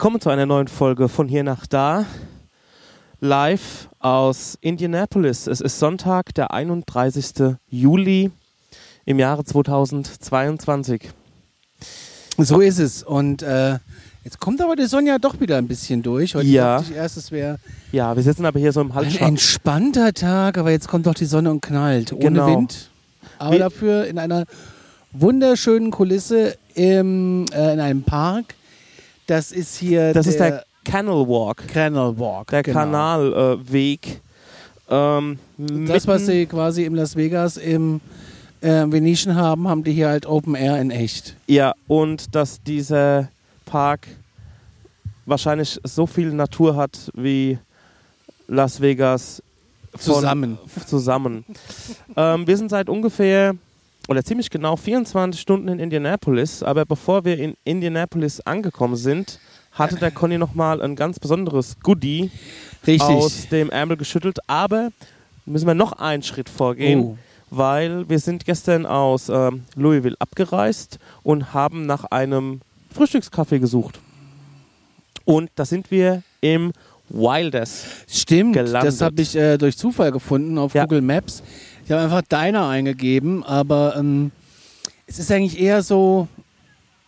Willkommen zu einer neuen Folge von hier nach da. Live aus Indianapolis. Es ist Sonntag, der 31. Juli im Jahre 2022. So ist es. Und äh, jetzt kommt aber die Sonja doch wieder ein bisschen durch. Heute Ja. dachte ich erst, es wäre Ja, wir sitzen aber hier so im ein Halbschatten. entspannter Tag, aber jetzt kommt doch die Sonne und knallt. Ohne Genau. Wind. Aber Wie- dafür in einer wunderschönen Kulisse im, äh, in einem Park. Das ist hier Das der, ist der Canal Walk, Canal Walk. der genau. Kanalweg. ähm, Das, was sie quasi im Las Vegas im äh, Venetian haben, haben die hier halt Open Air in echt. Ja, und dass dieser Park wahrscheinlich so viel Natur hat wie Las Vegas Zusammen. zusammen. ähm, wir sind seit ungefähr oder ziemlich genau 24 Stunden in Indianapolis, aber bevor wir in Indianapolis angekommen sind, hatte der Conny nochmal ein ganz besonderes Goodie Richtig. aus dem Ärmel geschüttelt, aber müssen wir noch einen Schritt vorgehen, Oh. weil wir sind gestern aus ähm, Louisville abgereist und haben nach einem Frühstückskaffee gesucht. Und da sind wir im Wilders. Stimmt, gelandet. das habe ich äh, durch Zufall gefunden auf Ja. Google Maps. Ich habe einfach Diner eingegeben, aber ähm, es ist eigentlich eher so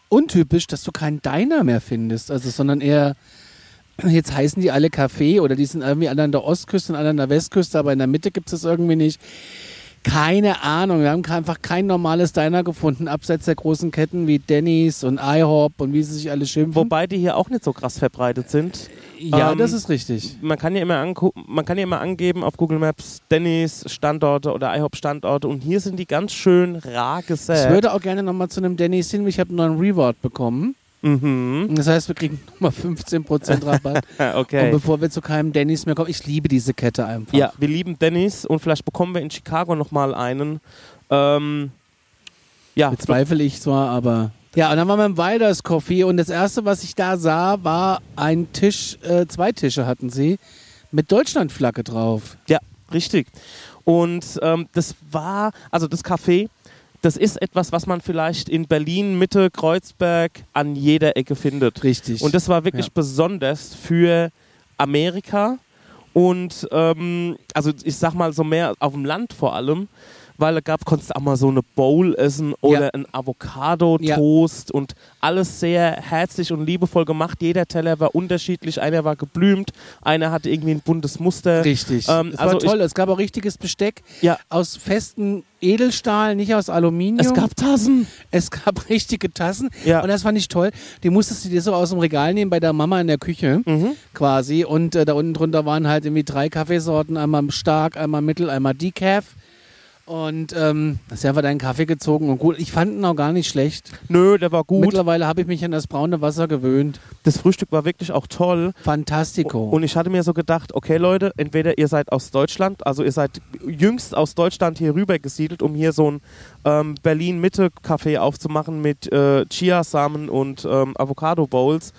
untypisch, dass du keinen Diner mehr findest, also sondern eher jetzt heißen die alle Café oder die sind irgendwie alle an der Ostküste und alle an der Westküste, aber in der Mitte gibt es irgendwie nicht. Keine Ahnung, wir haben einfach kein normales Diner gefunden, abseits der großen Ketten wie Denny's und IHOP und wie sie sich alle schimpfen. Wobei die hier auch nicht so krass verbreitet sind. ja, ähm, das ist richtig. Man kann ja immer, man kann ja immer angeben auf Google Maps Dennis Standorte oder IHOP Standorte und hier sind die ganz schön rar Ich gesät. würde auch gerne nochmal zu einem Denny's hin, ich habe einen neuen Reward bekommen. Mhm. Das heißt, wir kriegen nochmal 15% Rabatt. Und Okay. bevor wir zu keinem Denny's mehr kommen, ich liebe diese Kette einfach. Ja, wir lieben Dennis und vielleicht bekommen wir in Chicago nochmal einen. Ähm, ja, Bezweifle ich zwar, aber. Ja, und dann waren wir im Wilders Coffee und das erste, was ich da sah, war ein Tisch, äh, zwei Tische hatten sie, mit Deutschlandflagge drauf. Ja, richtig. Und ähm, das war, also das Café, das ist etwas, was man vielleicht in Berlin, Mitte, Kreuzberg an jeder Ecke findet. Richtig. Und das war wirklich Ja. besonders für Amerika und ähm, also ich sag mal so mehr auf dem Land vor allem, weil da gab, konntest du auch mal so eine Bowl essen oder Ja. ein Avocado-Toast und alles sehr herzlich und liebevoll gemacht. Jeder Teller war unterschiedlich, einer war geblümt, einer hatte irgendwie ein buntes Muster. Richtig. Ähm, es also war toll. Es gab auch richtiges Besteck Ja. aus festem Edelstahl, nicht aus Aluminium. Es gab Tassen. Es gab richtige Tassen Ja. und das fand ich toll. Die musstest du dir so aus dem Regal nehmen bei der Mama in der Küche Mhm. quasi und äh, da unten drunter waren halt irgendwie drei Kaffeesorten, einmal stark, einmal mittel, einmal Decaf. Und ähm, hast du einfach deinen Kaffee gezogen und gut. Ich fand ihn auch gar nicht schlecht. Nö, der war gut. Mittlerweile habe ich mich an das braune Wasser gewöhnt. Das Frühstück war wirklich auch toll. Fantastico. Und ich hatte mir so gedacht, okay Leute, entweder ihr seid aus Deutschland, also ihr seid jüngst aus Deutschland hier rüber gesiedelt, um hier so ein ähm, Berlin-Mitte-Café aufzumachen mit äh, Chiasamen und ähm, Avocado-Bowls.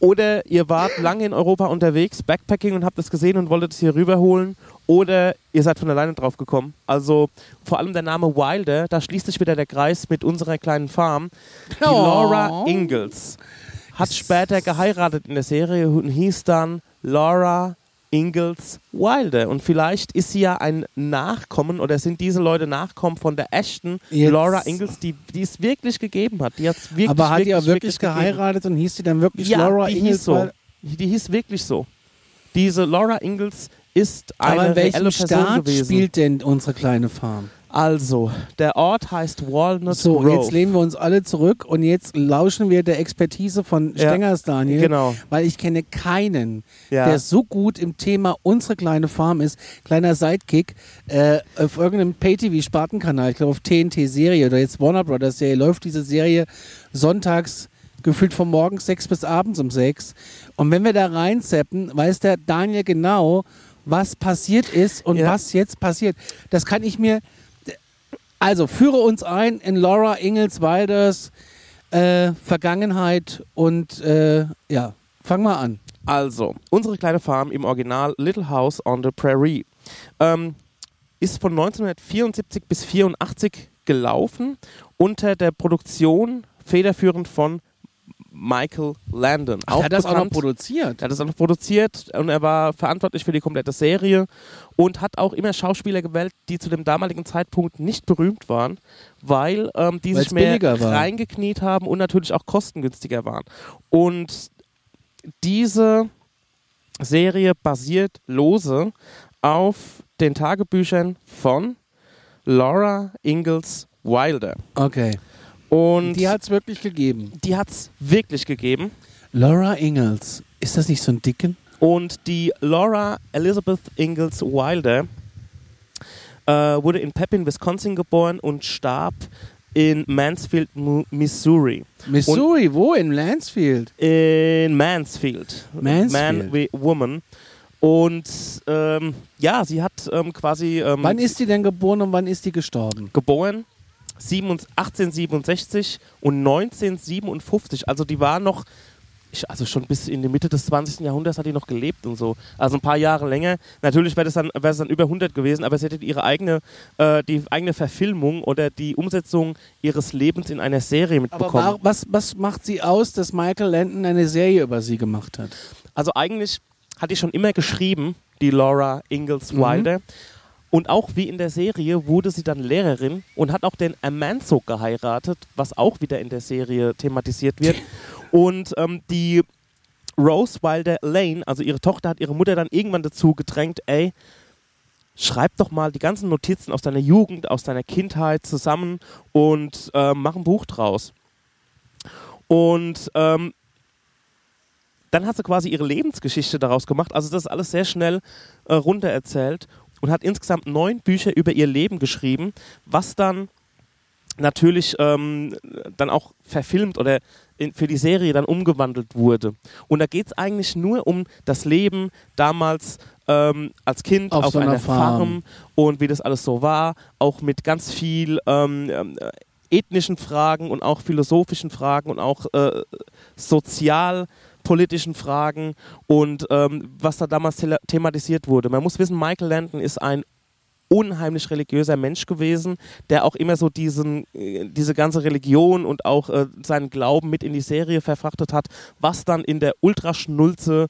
Oder ihr wart lange in Europa unterwegs, Backpacking und habt es gesehen und wolltet es hier rüberholen. Oder ihr seid von alleine drauf gekommen. Also vor allem der Name Wilder, da schließt sich wieder der Kreis mit unserer kleinen Farm. Die. Laura Ingalls hat später geheiratet in der Serie und hieß dann Laura Ingalls Wilder. Und vielleicht ist sie ja ein Nachkommen oder sind diese Leute Nachkommen von der Ashton Jetzt- Laura Ingalls, die, die es wirklich gegeben hat. Die hat's wirklich, Aber hat die auch wirklich wirklich, gegeben. geheiratet und hieß die dann wirklich Ja, Laura die hieß Ingalls? so. Weil- Die hieß wirklich so. Diese Laura Ingalls ist eine Aber in welchem Staat gewesen. spielt denn unsere kleine Farm? Also, der Ort heißt Walnut So, Grove. jetzt lehnen wir uns alle zurück und jetzt lauschen wir der Expertise von Ja, Stengers Daniel. Genau. Weil ich kenne keinen, Ja. der so gut im Thema unsere kleine Farm ist. Kleiner Sidekick äh, auf irgendeinem Pay-TV-Spartenkanal, ich glaube auf TNT-Serie oder jetzt Warner Brothers Serie, läuft diese Serie sonntags gefühlt von morgens sechs bis abends um sechs. Und wenn wir da reinzeppen, weiß der Daniel genau, was passiert ist und Ja. was jetzt passiert. Das kann ich mir. Also führe uns ein in Laura Ingalls Wilders äh, Vergangenheit und äh, ja, fang mal an. Also, unsere kleine Farm im Original Little House on the Prairie ähm, ist von 1974 bis 84 gelaufen unter der Produktion federführend von Michael Landon. Ach, der hat das auch noch produziert. er hat es auch noch produziert und er war verantwortlich für die komplette Serie und hat auch immer Schauspieler gewählt, die zu dem damaligen Zeitpunkt nicht berühmt waren, weil ähm, die Weil's sich mehr reingekniet haben und natürlich auch kostengünstiger waren. Und diese Serie basiert lose auf den Tagebüchern von Laura Ingalls Wilder. Okay. Und Die hat es wirklich gegeben. die hat es wirklich gegeben. Laura Ingalls. Ist das nicht so ein Dicken? Und die Laura Elizabeth Ingalls Wilder äh, wurde in Pepin, Wisconsin geboren und starb in Mansfield, Missouri. Missouri, wo? In Lansfield. In Mansfield. Mansfield. Man wie Woman. Und ähm, ja, sie hat ähm, quasi ähm, Wann ist die denn geboren und wann ist die gestorben? geboren 7 1867 und 1957. Also die war noch, ich, also schon bis in die Mitte des 20. Jahrhunderts hat die noch gelebt und so. Also ein paar Jahre länger. Natürlich wäre es dann, dann über 100 gewesen, aber sie hätte ihre eigene, äh, die eigene Verfilmung oder die Umsetzung ihres Lebens in einer Serie Aber mitbekommen. war, was, was macht sie aus, dass Michael Landon eine Serie über sie gemacht hat? Also eigentlich hat die schon immer geschrieben, die Laura Ingalls Mhm. Und auch wie in der Serie wurde sie dann Lehrerin und hat auch den Amanzo geheiratet, was auch wieder in der Serie thematisiert wird. Und ähm, die Rose Wilder Lane, also ihre Tochter, hat ihre Mutter dann irgendwann dazu gedrängt, ey, schreib doch mal die ganzen Notizen aus deiner Jugend, aus deiner Kindheit zusammen und ähm, mach ein Buch draus. Und ähm, dann hat sie quasi ihre Lebensgeschichte daraus gemacht. Also das ist alles sehr schnell äh, runter erzählt und hat insgesamt neun Bücher über ihr Leben geschrieben, was dann natürlich ähm, dann auch verfilmt oder in, für die Serie dann umgewandelt wurde. Und da geht es eigentlich nur um das Leben damals ähm, als Kind Auf auf, so einer einer Farm. Farm und wie das alles so war, auch mit ganz viel ähm, ähm, äh, ethnischen Fragen und auch philosophischen Fragen und auch äh, sozialpolitischen Fragen und ähm, was da damals thematisiert wurde. Man muss wissen, Michael Landon ist ein unheimlich religiöser Mensch gewesen, der auch immer so diesen, äh, diese ganze Religion und auch äh, seinen Glauben mit in die Serie verfrachtet hat, was dann in der Ultraschnulze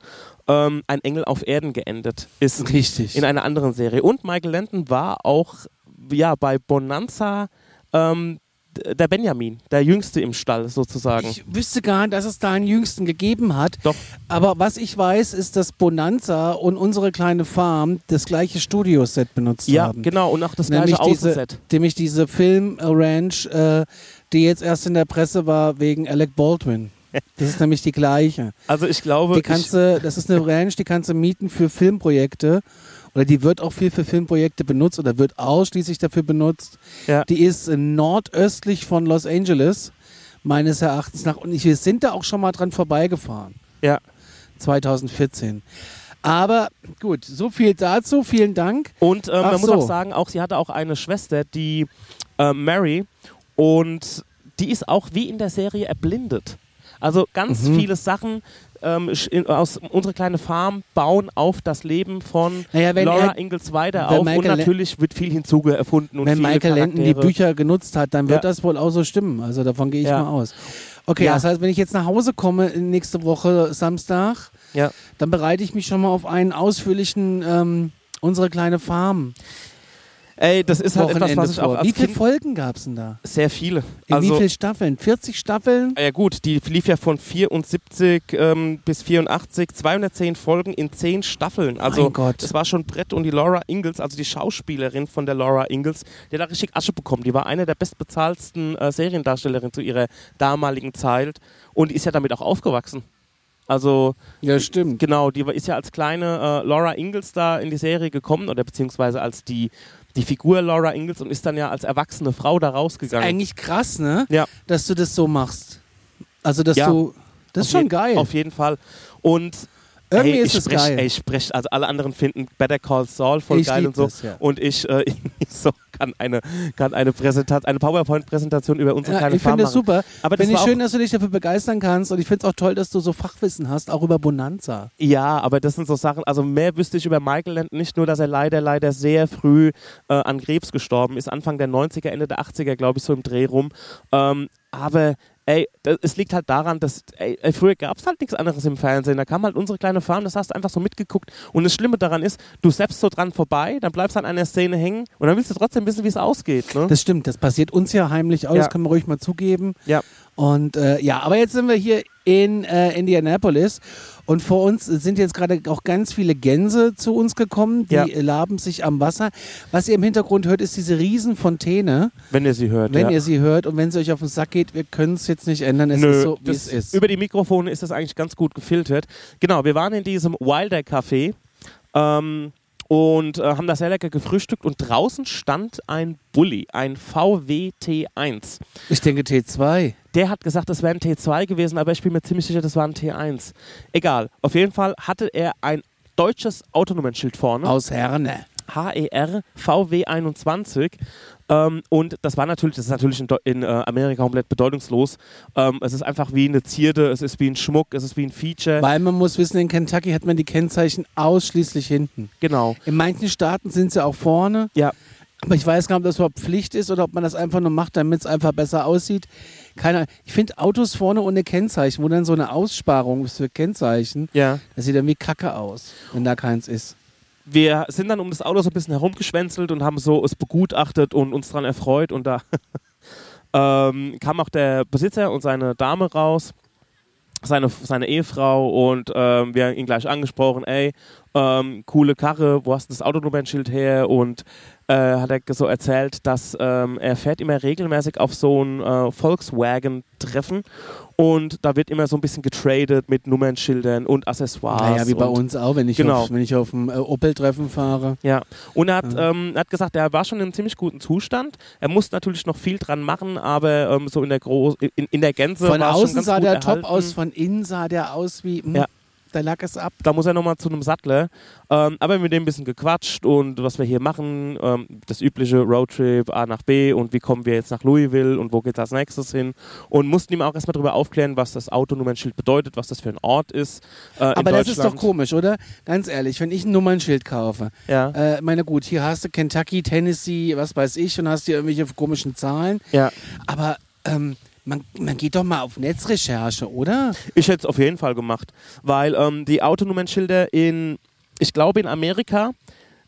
ähm, ein Engel auf Erden geendet ist Richtig. in einer anderen Serie. Und Michael Landon war auch ja, bei Bonanza ähm, der Benjamin, der Jüngste im Stall sozusagen. ich wüsste gar nicht, dass es da einen Jüngsten gegeben hat. Doch. Aber was ich weiß, ist, dass Bonanza und unsere kleine Farm das gleiche Studioset benutzt ja, haben. genau. Und auch das Nämlich gleiche diese, Außenset. nämlich diese Film-Ranch, äh, die jetzt erst in der Presse war wegen Alec Baldwin. Das ist nämlich die gleiche. Also ich glaube, Die kannst du, das ist eine Ranch, die kannst du mieten für Filmprojekte. Oder die wird auch viel für Filmprojekte benutzt oder wird ausschließlich dafür benutzt. Ja. Die ist äh, nordöstlich von Los Angeles, meines Erachtens nach. Und wir sind da auch schon mal dran vorbeigefahren. ja. 2014. Aber gut, so viel dazu. Vielen Dank. Und Ach man muss so. auch sagen, auch sie hatte auch eine Schwester, die äh, Mary, und die ist auch wie in der Serie erblindet. Also ganz Mhm. viele Sachen ähm, aus unserer kleine Farm bauen auf das Leben von Naja, Laura er- Ingalls weiter auf Michael und natürlich wird viel hinzuge erfunden und Wenn viele Michael Landon die. Bücher genutzt hat, dann wird Ja. das wohl auch so stimmen. Also davon gehe ich Ja. mal aus. Okay, Ja. das heißt, wenn ich jetzt nach Hause komme nächste Woche Samstag, dann bereite ich mich schon mal auf einen ausführlichen ähm, unsere kleine Farm Ey, das ist halt etwas, was ich auch als Wie viele Kind Folgen gab es denn da? sehr viele. In also, wie vielen Staffeln? 40 Staffeln? Ja gut, die lief ja von 74 ähm, bis 84, 210 Folgen in 10 Staffeln. Also mein Gott. das war schon Brett und die Laura Ingalls, also die Schauspielerin von der Laura Ingalls, die hat da richtig Asche bekommen. Die war eine der bestbezahlten äh, Seriendarstellerinnen zu ihrer damaligen Zeit und ist ja damit auch aufgewachsen. Also Ja, stimmt. genau, die ist ja als kleine äh, Laura Ingalls da in die Serie gekommen oder beziehungsweise als die, die Figur Laura Ingalls und ist dann ja als erwachsene Frau da rausgegangen. Eigentlich krass, ne? Ja. Dass du das so machst. Also, dass Ja. du. Das ist Auf schon geil. Auf jeden Fall. Und Irgendwie ey, ist ich es sprech, geil. Ey, ich sprech, also alle anderen finden Better Call Saul voll Ich geil und so. das, ja. Und ich, äh, ich so kann eine, kann eine, Präsentation, eine PowerPoint-Präsentation über unsere Ja, kleine ich Farm finde es super. Aber Finde ich schön, dass du dich dafür begeistern kannst. Und ich finde es auch toll, dass du so Fachwissen hast, auch über Bonanza. ja, aber das sind so Sachen, also mehr wüsste ich über Michael Landon, nicht nur, dass er leider, leider sehr früh äh, an Krebs gestorben ist, Anfang der 90er, Ende der 80er, glaube ich, so im Dreh rum. Ähm, aber ey, das, es liegt halt daran, dass ey, ey, früher gab es halt nichts anderes im Fernsehen. Da kam halt unsere kleine Farm, das hast du einfach so mitgeguckt. Und das Schlimme daran ist, du selbst so dran vorbei, dann bleibst du an einer Szene hängen und dann willst du trotzdem wissen, wie es ausgeht. Ne? Das stimmt, das passiert uns ja heimlich aus, Ja. kann man ruhig mal zugeben. ja. Und äh, ja, aber jetzt sind wir hier in äh, Indianapolis und vor uns sind jetzt gerade auch ganz viele Gänse zu uns gekommen, die Ja. laben sich am Wasser. Was ihr im Hintergrund hört, ist diese Riesenfontäne, Wenn ihr sie hört. wenn ja. ihr sie hört und wenn sie euch auf den Sack geht, wir können es jetzt nicht ändern, es Nö, ist so, wie es ist. Über die Mikrofone ist das eigentlich ganz gut gefiltert. Genau, wir waren in diesem Wilder Café ähm, und äh, haben da sehr lecker gefrühstückt und draußen stand ein Bulli, ein VW T1. Ich denke T2. Der hat gesagt, das wäre ein T2 gewesen, aber ich bin mir ziemlich sicher, das war ein T1. Egal, auf jeden Fall hatte er ein deutsches Autonummernschild vorne. Aus Herne. HER VW 21. Ähm, und das war natürlich, das ist natürlich in, in äh, Amerika komplett bedeutungslos. Ähm, es ist einfach wie eine Zierde, es ist wie ein Schmuck, es ist wie ein Feature. Weil man muss wissen, in Kentucky hat man die Kennzeichen ausschließlich hinten. genau. In manchen Staaten sind sie auch vorne. Ja. Aber ich weiß gar nicht, ob das überhaupt Pflicht ist oder ob man das einfach nur macht, damit es einfach besser aussieht. Keine Ahnung. Ich finde Autos vorne ohne Kennzeichen, wo dann so eine Aussparung ist für Kennzeichen, Ja. das sieht irgendwie kacke aus, wenn da keins ist. Wir sind dann um das Auto so ein bisschen herumgeschwänzelt und haben so es begutachtet und uns daran erfreut. Und da ähm, kam auch der Besitzer und seine Dame raus, seine, seine Ehefrau, und ähm, wir haben ihn gleich angesprochen: ey, ähm, coole Karre, wo hast du das Autonummernschild her? Und äh, hat er so erzählt, dass ähm, er fährt immer regelmäßig auf so ein äh, Volkswagen-Treffen und da wird immer so ein bisschen getradet mit Nummernschildern und Accessoires. naja, wie bei uns auch, wenn ich Genau. auf, wenn ich auf dem äh, Opel-Treffen fahre. ja, und er hat, Ja. ähm, hat gesagt, er war schon in einem ziemlich guten Zustand. Er musste natürlich noch viel dran machen, aber ähm, so in der, Groß in, in der Gänze Von war es schon außen sah der erhalten. top aus, von innen sah der aus wie, mh, Ja. Da lag es ab. Da muss er nochmal zu einem Sattler. Ähm, aber mit dem ein bisschen gequatscht und was wir hier machen, ähm, das übliche Roadtrip A nach B und wie kommen wir jetzt nach Louisville und wo geht als nächstes hin. Und mussten ihm auch erstmal darüber aufklären, was das Autonummernschild bedeutet, was das für ein Ort ist. Äh, Aber das ist doch komisch, oder? Ganz ehrlich, wenn ich ein Nummernschild kaufe, Ja, äh, meine gut, hier hast du Kentucky, Tennessee, was weiß ich, und hast hier irgendwelche komischen Zahlen. ja. Aber ähm, man, man geht doch mal auf Netzrecherche, oder? Ich hätte es auf jeden Fall gemacht, weil ähm, die Autonummernschilder in, ich glaube in Amerika,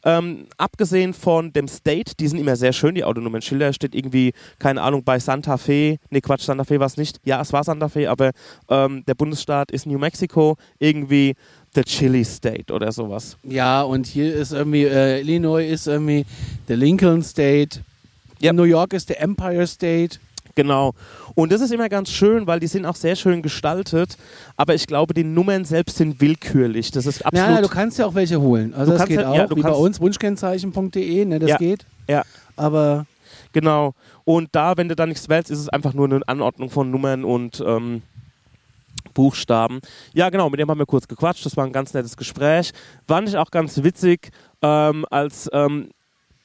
ähm, abgesehen von dem State, die sind immer sehr schön, die Autonummernschilder, steht irgendwie, keine Ahnung, bei Santa Fe, nee Quatsch, Santa Fe war es nicht, ja, es war Santa Fe, aber ähm, der Bundesstaat ist New Mexico, irgendwie the Chili State oder sowas. Ja, und hier ist irgendwie, äh, Illinois ist irgendwie der Lincoln State. Ja. New York ist der Empire State. Genau. Und das ist immer ganz schön, weil die sind auch sehr schön gestaltet, aber ich glaube, die Nummern selbst sind willkürlich. Das ist absolut... Nein, du kannst ja auch welche holen. Also das geht ja- auch, ja, wie bei uns, wunschkennzeichen.de, ne, das Ja. geht. ja. Aber Genau. Und da, wenn du da nichts wählst, ist es einfach nur eine Anordnung von Nummern und ähm, Buchstaben. Ja, genau, mit dem haben wir kurz gequatscht. Das war ein ganz nettes Gespräch. Fand ich auch ganz witzig, ähm, als ähm,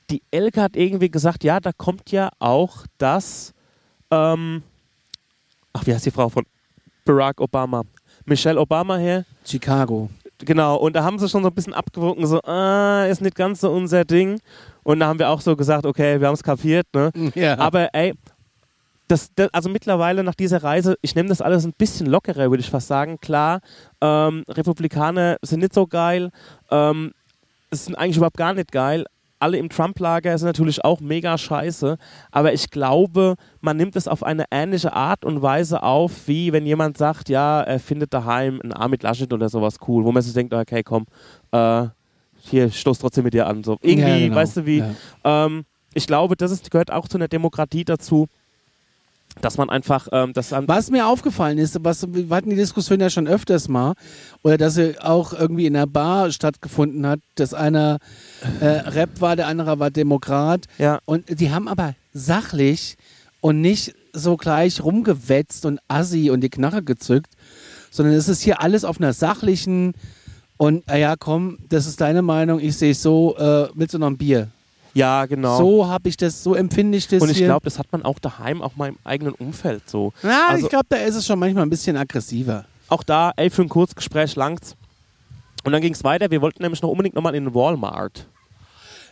die Elke hat irgendwie gesagt, ja, da kommt ja auch das, ähm, ach, wie heißt die Frau von Barack Obama? Michelle Obama her. Chicago. Genau, und da haben sie schon so ein bisschen abgewogen, so, ah, ist nicht ganz so unser Ding. Und da haben wir auch so gesagt, okay, wir haben es kapiert, ne? Ja. Aber ey, das, das, also mittlerweile nach dieser Reise, ich nehme das alles ein bisschen lockerer, würde ich fast sagen. Klar, ähm, Republikaner sind nicht so geil, ähm, es sind eigentlich überhaupt gar nicht geil. Alle im Trump-Lager sind natürlich auch mega scheiße, aber ich glaube, man nimmt es auf eine ähnliche Art und Weise auf, wie wenn jemand sagt, ja, er findet daheim ein Armit Laschet oder sowas cool, wo man sich denkt, okay, komm, äh, hier stoß trotzdem mit dir an. So. Irgendwie, Ja, genau. weißt du wie, Ja. ähm, ich glaube, das ist, gehört auch zu einer Demokratie dazu, dass man einfach, ähm, das an, Was mir aufgefallen ist, was, wir hatten die Diskussion ja schon öfters mal, oder dass sie auch irgendwie in einer Bar stattgefunden hat, dass einer äh, Rap war, der andere war Demokrat. ja, Und die haben aber sachlich und nicht so gleich rumgewetzt und assi und die Knarre gezückt, sondern es ist hier alles auf einer sachlichen und, ah ja, komm, das ist deine Meinung, ich sehe es so, äh, willst du noch ein Bier? Ja, genau. So habe ich das, so empfinde ich das und ich glaube, das hat man auch daheim, auch mal im eigenen Umfeld so. Na, also- ich glaube, da ist es schon manchmal ein bisschen aggressiver. Auch da, ey, für ein Kurzgespräch langt's. Und dann ging es weiter. Wir wollten nämlich noch unbedingt nochmal in den Walmart.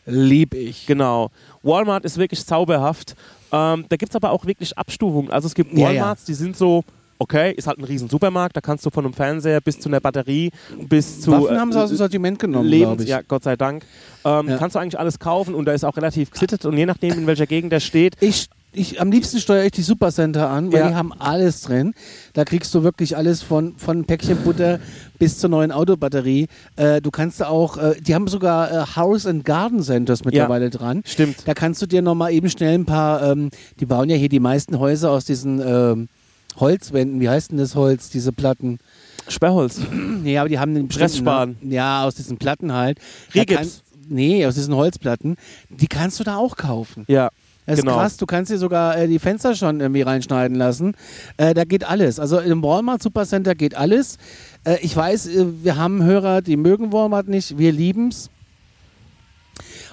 Lieb ich. Genau. Walmart ist wirklich zauberhaft. Ähm, da gibt es aber auch wirklich Abstufungen. Also es gibt Ja, Walmarts, die sind so, okay, ist halt ein riesen Supermarkt, da kannst du von einem Fernseher bis zu einer Batterie bis zu Waffen haben sie äh, aus dem Sortiment genommen, Lebens, ja, Gott sei Dank. Ähm, Ja. Kannst du eigentlich alles kaufen und da ist auch relativ gesittet und je nachdem, in welcher Gegend der steht, Ich, ich, am liebsten steuere ich die Supercenter an, weil Ja. die haben alles drin. Da kriegst du wirklich alles von, von Päckchen Butter bis zur neuen Autobatterie. Äh, du kannst da auch, äh, die haben sogar äh, House and Garden Centers mittlerweile dran. stimmt. Da kannst du dir nochmal eben schnell ein paar, ähm, die bauen ja hier die meisten Häuser aus diesen ähm, Holzwänden. Wie heißt denn das Holz, diese Platten? Sperrholz. Nee, aber die haben einen bestimmten Pressspan. Namen. Ja, aus diesen Platten halt. Kannst- Nee, aus diesen Holzplatten. Die kannst du da auch kaufen. Ja. Das Genau. ist krass, du kannst dir sogar äh, die Fenster schon irgendwie reinschneiden lassen. Äh, da geht alles. Also im Walmart Supercenter geht alles. Äh, ich weiß, äh, wir haben Hörer, die mögen Walmart nicht, wir lieben's.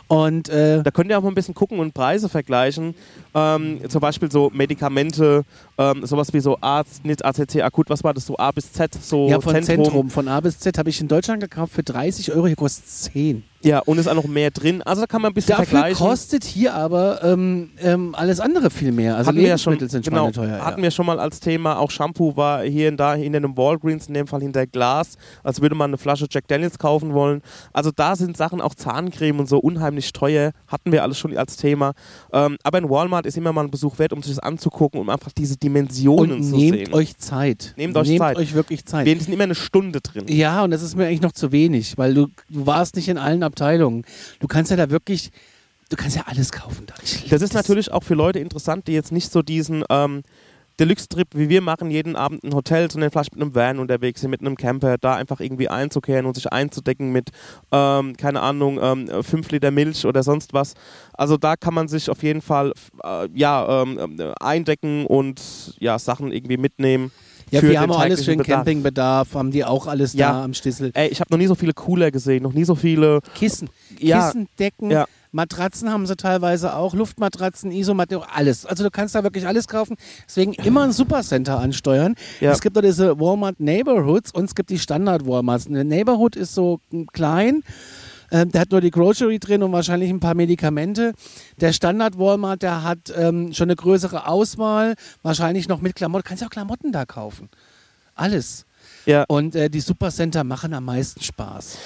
Und äh, Da könnt ihr auch mal ein bisschen gucken und Preise vergleichen. Ähm, zum Beispiel so Medikamente, ähm, sowas wie so Arzt, nicht ACC akut, was war das, so A bis Z, so ja, von Zentrum. von A bis Z habe ich in Deutschland gekauft für 30 Euro, hier kostet 10. Ja, und ist auch noch mehr drin. Also da kann man ein bisschen Dafür vergleichen. kostet hier aber ähm, ähm, alles andere viel mehr. Also hatten wir ja schon, Lebensmittel sind genau, schweineteuer. hatten ja. wir schon mal als Thema, auch Shampoo war hier und da hinter einem Walgreens, in dem Fall hinter Glas, als würde man eine Flasche Jack Daniels kaufen wollen. Also da sind Sachen, auch Zahncreme und so unheimlich teuer, hatten wir alles schon als Thema. Ähm, aber in Walmart ist immer mal ein Besuch wert, um sich das anzugucken, um einfach diese Dimensionen Und zu nehmt sehen. euch Zeit. Nehmt euch Zeit. euch wirklich Zeit. wir sind immer eine Stunde drin. Ja, und das ist mir eigentlich noch zu wenig, weil du, du warst nicht in allen Abteilungen. Du kannst ja da wirklich, du kannst ja alles kaufen da. Das ist natürlich auch für Leute interessant, die jetzt nicht so diesen ähm, Deluxe-Trip wie wir machen, jeden Abend ein Hotel, sondern vielleicht mit einem Van unterwegs sind, mit einem Camper, da einfach irgendwie einzukehren und sich einzudecken mit, ähm, keine Ahnung, ähm, 5 Liter Milch oder sonst was. Also da kann man sich auf jeden Fall äh, ja, ähm, äh, eindecken und ja, Sachen irgendwie mitnehmen. Ja, für wir den haben auch alles für den Bedarf. Campingbedarf, haben die auch alles Ja. da am Stissel. Ey, ich habe noch nie so viele Cooler gesehen, noch nie so viele. Kissen, Ja, Kissen, Decken, Ja. Matratzen haben sie teilweise auch, Luftmatratzen, Isomatte, alles. Also du kannst da wirklich alles kaufen. Deswegen immer ein Supercenter ansteuern. Ja. Es gibt auch diese Walmart Neighborhoods und es gibt die Standard Walmarts. Eine Neighborhood ist so klein. Ähm, der hat nur die Grocery drin und wahrscheinlich ein paar Medikamente. Der Standard Walmart, der hat ähm, schon eine größere Auswahl, wahrscheinlich noch mit Klamotten. Kannst ja auch Klamotten da kaufen. Alles. ja. Und äh, die Supercenter machen am meisten Spaß.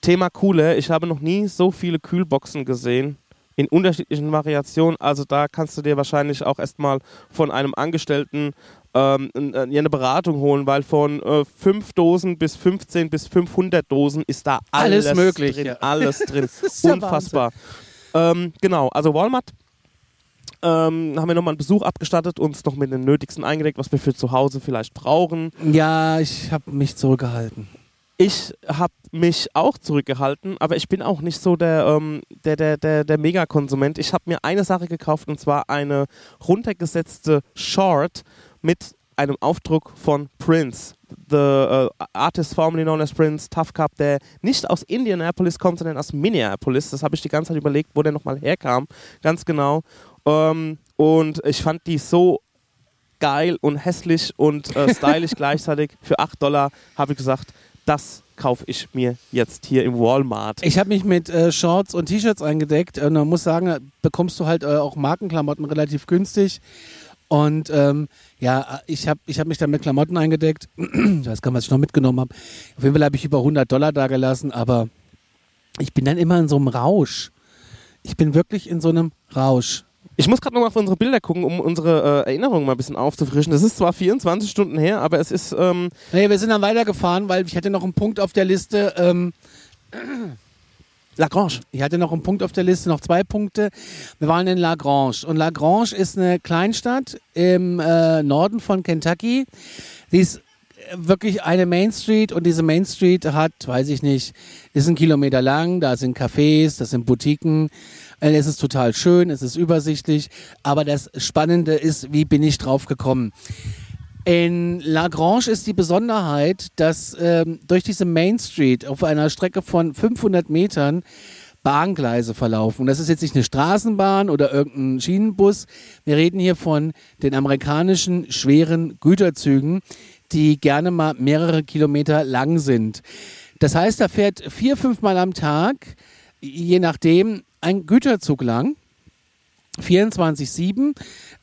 Thema Cooler. Ich habe noch nie so viele Kühlboxen gesehen. In unterschiedlichen Variationen. Also da kannst du dir wahrscheinlich auch erstmal von einem Angestellten ähm, äh, eine Beratung holen, weil von äh, 5 Dosen bis 15 bis 500 Dosen ist da alles, Alles möglich, drin. ja. Alles drin. Unfassbar. Ähm, genau, also Walmart ähm, haben wir nochmal einen Besuch abgestattet, uns noch mit dem Nötigsten eingedeckt, was wir für zu Hause vielleicht brauchen. Ja, ich habe mich zurückgehalten. Ich habe mich auch zurückgehalten, aber ich bin auch nicht so der, ähm, der, der, der, der Megakonsument. Ich habe mir eine Sache gekauft und zwar eine runtergesetzte Short mit einem Aufdruck von Prince. The äh, artist formerly known as Prince, Tough Cup, der nicht aus Indianapolis kommt, sondern aus Minneapolis. Das habe ich die ganze Zeit überlegt, wo der nochmal herkam. Ganz genau. Ähm, und ich fand die so geil und hässlich und äh, stylisch gleichzeitig. Für 8 Dollar habe ich gesagt, das kaufe ich mir jetzt hier im Walmart. Ich habe mich mit äh, Shorts und T-Shirts eingedeckt und man muss sagen, da bekommst du halt äh, auch Markenklamotten relativ günstig. Und ähm, ja, ich habe ich hab mich dann mit Klamotten eingedeckt. ich weiß gar nicht, was ich noch mitgenommen habe. Auf jeden Fall habe ich über 100 Dollar da gelassen, aber ich bin dann immer in so einem Rausch. Ich bin wirklich in so einem Rausch. Ich muss gerade nochmal auf unsere Bilder gucken, um unsere äh, Erinnerungen mal ein bisschen aufzufrischen. Das ist zwar 24 Stunden her, aber es ist, ähm, Nee, wir sind dann weitergefahren, weil ich hatte noch einen Punkt auf der Liste. Ähm, Lagrange. Ich hatte noch einen Punkt auf der Liste, noch zwei Punkte. Wir waren in Lagrange. Und Lagrange ist eine Kleinstadt im äh, Norden von Kentucky. Die ist äh, wirklich eine Main Street und diese Main Street hat, weiß ich nicht, ist ein Kilometer lang, da sind Cafés, das sind Boutiquen. Äh, Es ist total schön, es ist übersichtlich, aber das Spannende ist, wie bin ich drauf gekommen? In Lagrange ist die Besonderheit, dass ähm, durch diese Main Street auf einer Strecke von 500 Metern Bahngleise verlaufen. Das ist jetzt nicht eine Straßenbahn oder irgendein Schienenbus. Wir reden hier von den amerikanischen schweren Güterzügen, die gerne mal mehrere Kilometer lang sind. Das heißt, da fährt vier, fünfmal am Tag, je nachdem, ein Güterzug lang. 24-7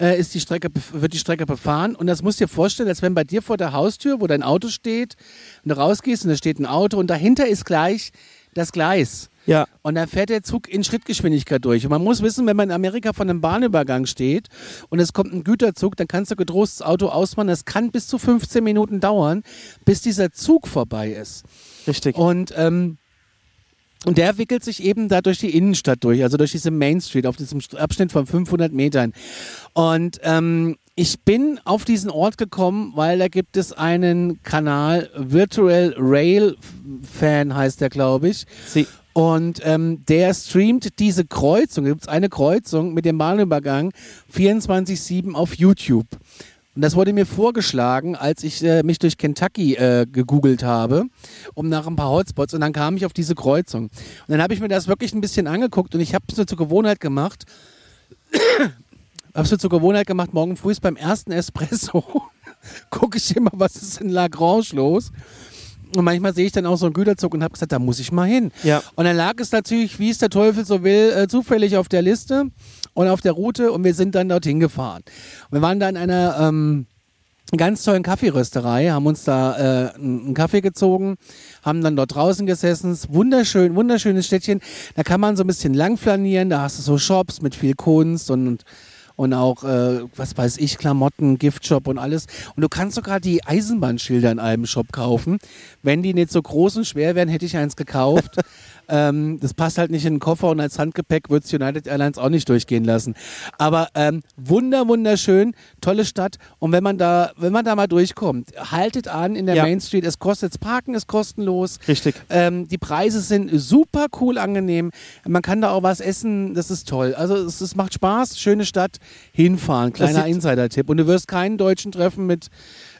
äh, ist die Strecke, wird die Strecke befahren. Und das musst du dir vorstellen, als wenn bei dir vor der Haustür, wo dein Auto steht, und du rausgehst und da steht ein Auto und dahinter ist gleich das Gleis. Ja. Und dann fährt der Zug in Schrittgeschwindigkeit durch. Und man muss wissen, wenn man in Amerika vor einem Bahnübergang steht und es kommt ein Güterzug, dann kannst du getrost das Auto ausmachen. Das kann bis zu 15 Minuten dauern, bis dieser Zug vorbei ist. Richtig. Und, ähm, und der wickelt sich eben da durch die Innenstadt durch, also durch diese Main Street auf diesem Abschnitt von 500 Metern. Und ähm, ich bin auf diesen Ort gekommen, weil da gibt es einen Kanal, Virtual Rail Fan heißt der, glaube ich. Sie, Und ähm, der streamt diese Kreuzung, da gibt es eine Kreuzung mit dem Bahnübergang 24-7 auf YouTube. Und das wurde mir vorgeschlagen, als ich äh, mich durch Kentucky äh, gegoogelt habe, um nach ein paar Hotspots. Und dann kam ich auf diese Kreuzung. Und dann habe ich mir das wirklich ein bisschen angeguckt und ich habe es mir zur Gewohnheit gemacht, habe es mir zur Gewohnheit gemacht, morgen früh ist beim ersten Espresso, gucke ich immer, was ist in Lagrange los. Und manchmal sehe ich dann auch so einen Güterzug und habe gesagt, da muss ich mal hin. Ja. Und dann lag es natürlich, wie es der Teufel so will, äh, zufällig auf der Liste und auf der Route und wir sind dann dorthin gefahren. Wir waren da in einer ähm, ganz tollen Kaffeerösterei, haben uns da äh, einen Kaffee gezogen, haben dann dort draußen gesessen. Wunderschön, wunderschönes Städtchen. Da kann man so ein bisschen lang flanieren, da hast du so Shops mit viel Kunst und, und und auch, äh, was weiß ich, Klamotten, Giftshop und alles. Und du kannst sogar die Eisenbahnschilder in einem Shop kaufen. Wenn die nicht so groß und schwer wären, hätte ich eins gekauft. Ähm, das passt halt nicht in den Koffer und als Handgepäck wird es United Airlines auch nicht durchgehen lassen. Aber ähm, wunder, wunderschön, tolle Stadt. Und wenn man da, wenn man da mal durchkommt, haltet an in der Ja. Main Street. Es kostet, Parken ist kostenlos. richtig. Ähm, die Preise sind super cool angenehm. Man kann da auch was essen, das ist toll. Also es, es macht Spaß, schöne Stadt, hinfahren, kleiner Insider-Tipp. Und du wirst keinen Deutschen treffen mit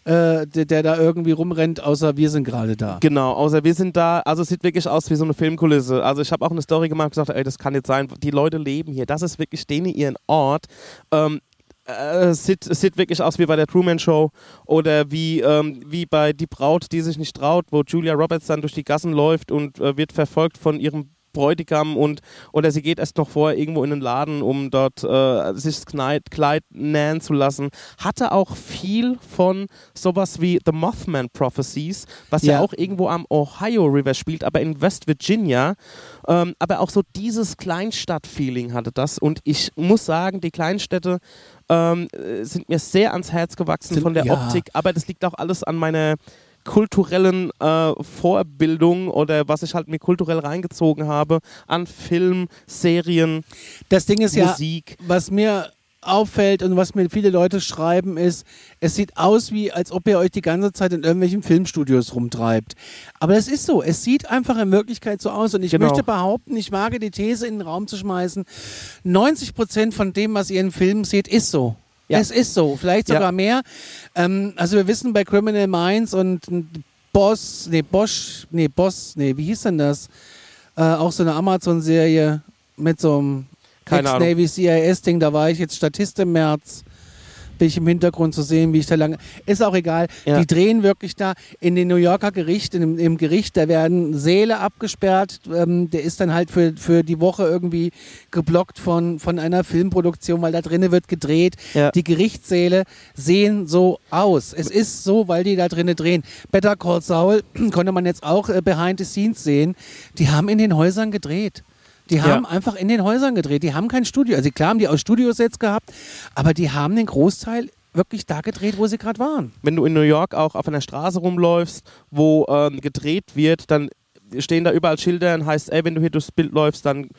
äh, der, der da irgendwie rumrennt, außer wir sind gerade da. Genau, außer wir sind da, also es sieht wirklich aus wie so eine Filmkulisse. Also ich habe auch eine Story gemacht und gesagt, ey, das kann jetzt sein, die Leute leben hier, das ist wirklich denen ihren Ort. Ähm, äh, es, sieht, es sieht wirklich aus wie bei der Truman Show oder wie, ähm, wie bei Die Braut, die sich nicht traut, wo Julia Roberts dann durch die Gassen läuft und äh, wird verfolgt von ihrem Bräutigam und oder sie geht erst noch vorher irgendwo in den Laden, um dort äh, sich das Kleid, Kleid nähen zu lassen. Hatte auch viel von sowas wie The Mothman Prophecies, was ja, Ja. auch irgendwo am Ohio River spielt, aber in West Virginia. Ähm, aber auch so dieses Kleinstadt-Feeling hatte das. Und ich muss sagen, die Kleinstädte ähm, äh, sind mir sehr ans Herz gewachsen Sind- von der ja. Optik, aber das liegt auch alles an meiner kulturellen äh, Vorbildung oder was ich halt mir kulturell reingezogen habe an Film, Serien, Das Ding ist ja, Musik. was mir auffällt und was mir viele Leute schreiben, ist, es sieht aus wie, als ob ihr euch die ganze Zeit in irgendwelchen Filmstudios rumtreibt. Aber es ist so, es sieht einfach in Wirklichkeit so aus. Und ich Genau. möchte behaupten, ich wage die These in den Raum zu schmeißen, 90 Prozent von dem, was ihr in Filmen seht, ist so. Ja. Es ist so, vielleicht Ja. sogar mehr. Ähm, also wir wissen bei Criminal Minds und Boss, nee, Bosch, nee, Boss, nee, wie hieß denn das? Äh, auch so eine Amazon-Serie mit so einem Keine. Ex-Navy CIS-Ding, da war ich jetzt Statist im März. Bin ich im Hintergrund zu sehen, wie ich da lange. Ist auch egal. Ja. Die drehen wirklich da in den New Yorker Gericht, im, im Gericht, da werden Säle abgesperrt. Ähm, der ist dann halt für, für die Woche irgendwie geblockt von, von einer Filmproduktion, weil da drinnen wird gedreht. Ja. Die Gerichtssäle sehen so aus. Es ist so, weil die da drinnen drehen. Better Call Saul konnte man jetzt auch äh, behind the scenes sehen. Die haben in den Häusern gedreht. Die haben einfach in den Häusern gedreht. Die haben kein Studio. Also klar haben die auch Studiosets gehabt, aber die haben den Großteil wirklich da gedreht, wo sie gerade waren. wenn du in New York auch auf einer Straße rumläufst, wo ähm, gedreht wird, dann stehen da überall Schilder und heißt, ey, wenn du hier durchs Bild läufst, dann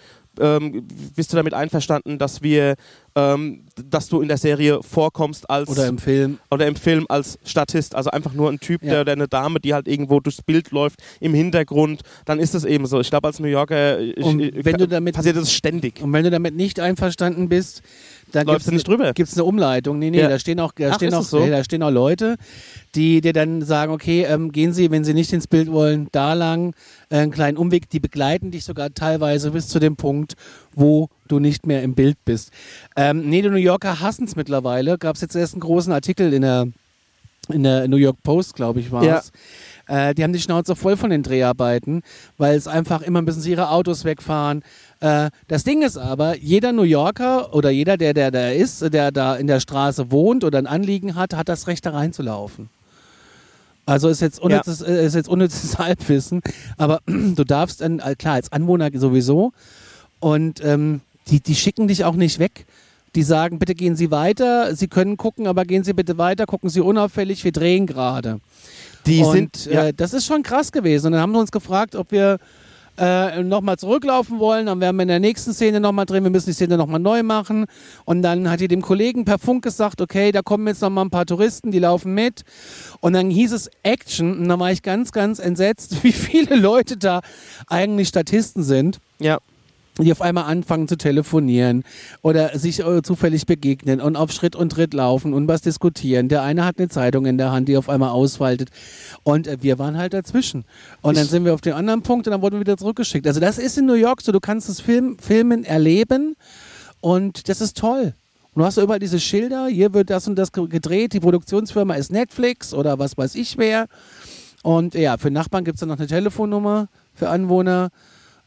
ähm, bist du damit einverstanden, dass wir, ähm, dass du in der Serie vorkommst als Oder im Film. oder im Film als Statist, also einfach nur ein Typ Ja. der, oder eine Dame, die halt irgendwo durchs Bild läuft, im Hintergrund, dann ist es eben so. Ich glaube, als New Yorker ich, Und ich, du damit- passiert das ständig. Und wenn du damit nicht einverstanden bist, dann Läufst du nicht drüber. Gibt es eine Umleitung? Nee, nee, Ja. da stehen auch, da Ach, stehen auch, so? nee, da stehen auch Leute, die dir dann sagen, okay, ähm, gehen Sie, wenn Sie nicht ins Bild wollen, da lang, äh, einen kleinen Umweg. Die begleiten dich sogar teilweise bis zu dem Punkt, wo du nicht mehr im Bild bist. Ähm, nee, die New Yorker hassen es mittlerweile. Gab es jetzt erst einen großen Artikel in der, in der New York Post, glaube ich, war es. Ja. Äh, die haben die Schnauze voll von den Dreharbeiten, weil es einfach immer müssen sie ihre Autos wegfahren. Äh, das Ding ist aber, jeder New Yorker oder jeder, der, der da ist, der da in der Straße wohnt oder ein Anliegen hat, hat das Recht da reinzulaufen. Also ist jetzt unnützes, ja. ist jetzt unnützes Halbwissen, aber du darfst, dann, äh, klar, als Anwohner sowieso und ähm, die, die schicken dich auch nicht weg. Die sagen, bitte gehen Sie weiter, Sie können gucken, aber gehen Sie bitte weiter, gucken Sie unauffällig, wir drehen gerade. Die und, sind, ja. äh, das ist schon krass gewesen. Und dann haben wir uns gefragt, ob wir äh, nochmal zurücklaufen wollen. Dann werden wir in der nächsten Szene nochmal drehen. Wir müssen die Szene nochmal neu machen. Und dann hat die dem Kollegen per Funk gesagt, okay, da kommen jetzt nochmal ein paar Touristen, die laufen mit. Und dann hieß es Action. Und da war ich ganz, ganz entsetzt, wie viele Leute da eigentlich Statisten sind. Ja die auf einmal anfangen zu telefonieren oder sich äh, zufällig begegnen und auf Schritt und Tritt laufen und was diskutieren. Der eine hat eine Zeitung in der Hand, die auf einmal ausfaltet und äh, wir waren halt dazwischen. Und dann sind wir auf den anderen Punkt und dann wurden wir wieder zurückgeschickt. Also das ist in New York so, du kannst das Film, Filmen erleben und das ist toll. Und du hast überall diese Schilder, hier wird das und das gedreht, die Produktionsfirma ist Netflix oder was weiß ich wer. Und ja, für Nachbarn gibt es dann noch eine Telefonnummer für Anwohner.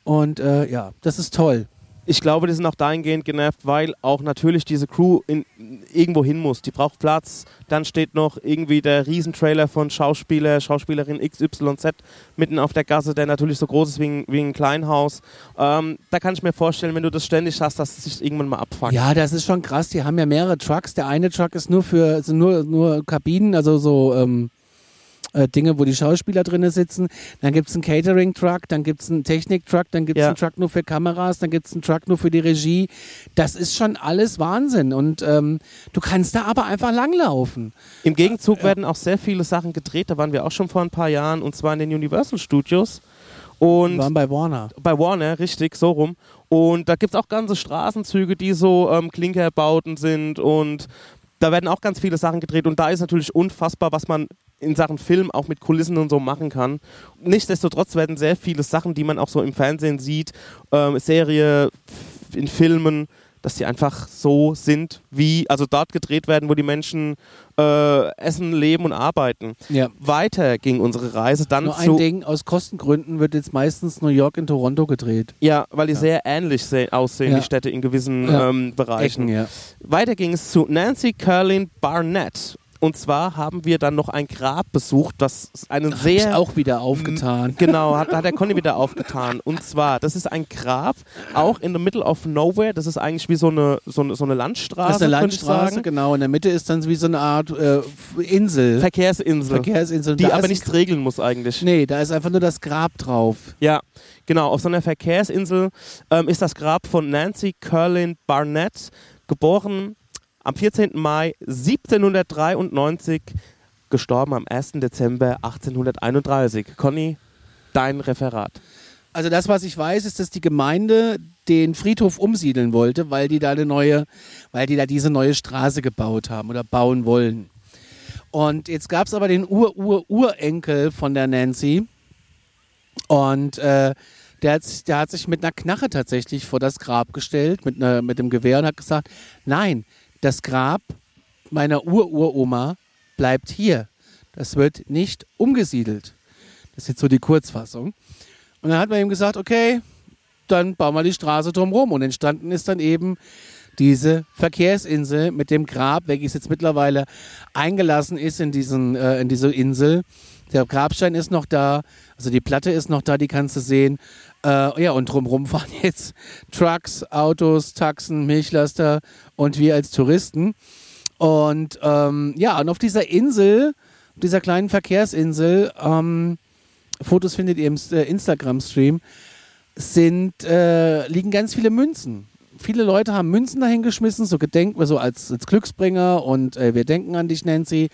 Und äh, ja, das ist toll. Ich glaube, die sind auch dahingehend genervt, weil auch natürlich diese Crew in, irgendwo hin muss. Die braucht Platz. Dann steht noch irgendwie der Riesentrailer von Schauspieler, Schauspielerin XYZ mitten auf der Gasse, der natürlich so groß ist wie ein, wie ein Kleinhaus. Ähm, da kann ich mir vorstellen, wenn du das ständig hast, dass es sich irgendwann mal abfuckt. Ja, das ist schon krass. Die haben ja mehrere Trucks. Der eine Truck ist nur für also nur, nur Kabinen, also so ähm, äh, Dinge, wo die Schauspieler drin sitzen. Dann gibt es einen Catering-Truck, dann gibt es einen Technik-Truck, dann gibt es ja. einen Truck nur für Kameras, dann gibt es einen Truck nur für die Regie. Das ist schon alles Wahnsinn. Und ähm, du kannst da aber einfach langlaufen. Im Gegenzug äh, werden auch sehr viele Sachen gedreht. Da waren wir auch schon vor ein paar Jahren und zwar in den Universal Studios. Und wir waren bei Warner. Bei Warner, richtig, so rum. Und da gibt es auch ganze Straßenzüge, die so ähm, Klinkerbauten sind und da werden auch ganz viele Sachen gedreht und da ist natürlich unfassbar, was man in Sachen Film auch mit Kulissen und so machen kann. Nichtsdestotrotz werden sehr viele Sachen, die man auch so im Fernsehen sieht, ähm, Serie, in Filmen, dass die einfach so sind, wie, also dort gedreht werden, wo die Menschen äh, essen, leben und arbeiten. Ja. Weiter ging unsere Reise dann Nur zu. ein Ding, aus Kostengründen wird jetzt meistens New York in Toronto gedreht. Ja, weil die ja. sehr ähnlich aussehen, ja. die Städte in gewissen ähm, Bereichen. Ecken, Weiter ging es zu Nancy Curlin Barnett. Und zwar haben wir dann noch ein Grab besucht, das einen da sehr. auch wieder aufgetan. Genau, hat, hat der Conny wieder aufgetan. Und zwar, das ist ein Grab, auch in the middle of nowhere. Das ist eigentlich wie so eine, so eine, so eine Landstraße. Das ist eine Landstraße, genau. In der Mitte ist dann wie so eine Art äh, Insel. Verkehrsinsel. Verkehrsinsel. Die aber nichts regeln muss eigentlich. Nee, da ist einfach nur das Grab drauf. Ja, genau. Auf so einer Verkehrsinsel ähm, ist das Grab von Nancy Curlin Barnett, geboren am 14. Mai 1793, gestorben am 1. Dezember 1831. Conny, dein Referat. Also das, was ich weiß, ist, dass die Gemeinde den Friedhof umsiedeln wollte, weil die da eine neue, weil die da diese neue Straße gebaut haben oder bauen wollen. Und jetzt gab es aber den Ur-Ur-Urenkel von der Nancy. Und äh, der, hat, der hat sich mit einer Knarre tatsächlich vor das Grab gestellt, mit, einer, mit dem Gewehr und hat gesagt, nein, das Grab meiner Ururoma bleibt hier. Das wird nicht umgesiedelt. Das ist jetzt so die Kurzfassung. Und dann hat man ihm gesagt, okay, dann bauen wir die Straße drumherum. Und entstanden ist dann eben diese Verkehrsinsel mit dem Grab, welches jetzt mittlerweile eingelassen ist in, diesen, äh, in diese Insel. Der Grabstein ist noch da, also die Platte ist noch da, die kannst du sehen. Äh, ja, und drumherum fahren jetzt Trucks, Autos, Taxen, Milchlaster und wir als Touristen. Und ähm, ja, und auf dieser Insel, dieser kleinen Verkehrsinsel, ähm, Fotos findet ihr im äh, Instagram-Stream, sind, äh, liegen ganz viele Münzen. Viele Leute haben Münzen dahingeschmissen, so gedenken so als, als Glücksbringer und äh, wir denken an dich, Nancy.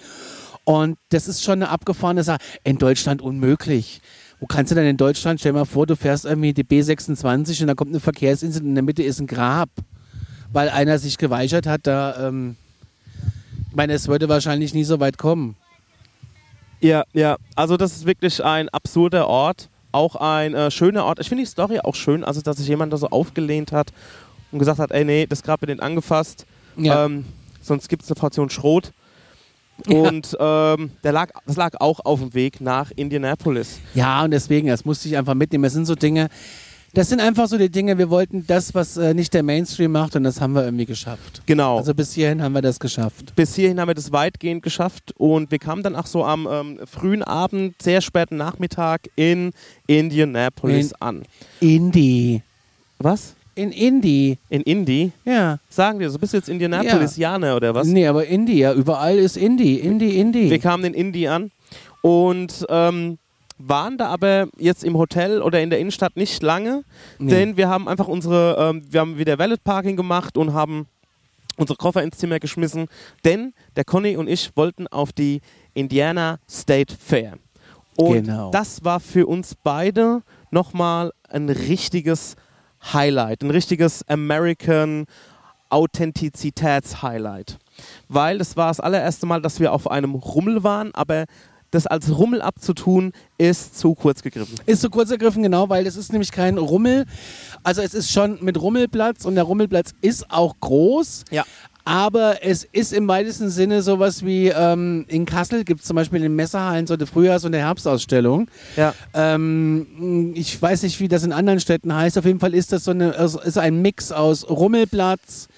Und das ist schon eine abgefahrene Sache. In Deutschland unmöglich. Wo kannst du denn in Deutschland, stell dir mal vor, du fährst irgendwie die B26 und da kommt eine Verkehrsinsel und in der Mitte ist ein Grab, weil einer sich geweigert hat, da, ähm, ich meine, es würde wahrscheinlich nie so weit kommen. Ja, ja, also das ist wirklich ein absurder Ort, auch ein äh, schöner Ort. Ich finde die Story auch schön, also dass sich jemand da so aufgelehnt hat und gesagt hat, ey, nee, das Grab wird nicht angefasst, ja. ähm, sonst gibt es eine Portion Schrot. Und ähm, der lag, das lag auch auf dem Weg nach Indianapolis. Ja, und deswegen, das musste ich einfach mitnehmen. Das sind so Dinge, das sind einfach so die Dinge, wir wollten das, was äh, nicht der Mainstream macht und das haben wir irgendwie geschafft. Genau. Also bis hierhin haben wir das geschafft. bis hierhin haben wir das weitgehend geschafft und wir kamen dann auch so am ähm, frühen Abend, sehr späten Nachmittag in Indianapolis In- an. Indie. Was? In Indie. In Indy? Ja. Sagen wir, so bist du jetzt Indianapolis-Jane oder was? Nee, aber Indie, ja, überall ist Indie. Indie, Indie. Wir kamen in Indy an und ähm, waren da aber jetzt im Hotel oder in der Innenstadt nicht lange, Nee. denn wir haben einfach unsere, ähm, wir haben wieder Valet Parking gemacht und haben unsere Koffer ins Zimmer geschmissen, denn der Conny und ich wollten auf die Indiana State Fair. Und Genau. das war für uns beide nochmal ein richtiges Highlight, ein richtiges American Authentizitäts-Highlight. Weil es war das allererste Mal, dass wir auf einem Rummel waren, aber das als Rummel abzutun, ist zu kurz gegriffen. Ist so kurz ergriffen, genau, weil es ist nämlich kein Rummel. Also es ist schon mit Rummelplatz und der Rummelplatz ist auch groß. Ja. Aber es ist im weitesten Sinne sowas wie ähm, in Kassel gibt es zum Beispiel in den Messerhallen so eine Frühjahrs- und eine Herbstausstellung. Ja. Ähm, ich weiß nicht, wie das in anderen Städten heißt. Auf jeden Fall ist das so eine, also ist ein Mix aus Rummelplatz.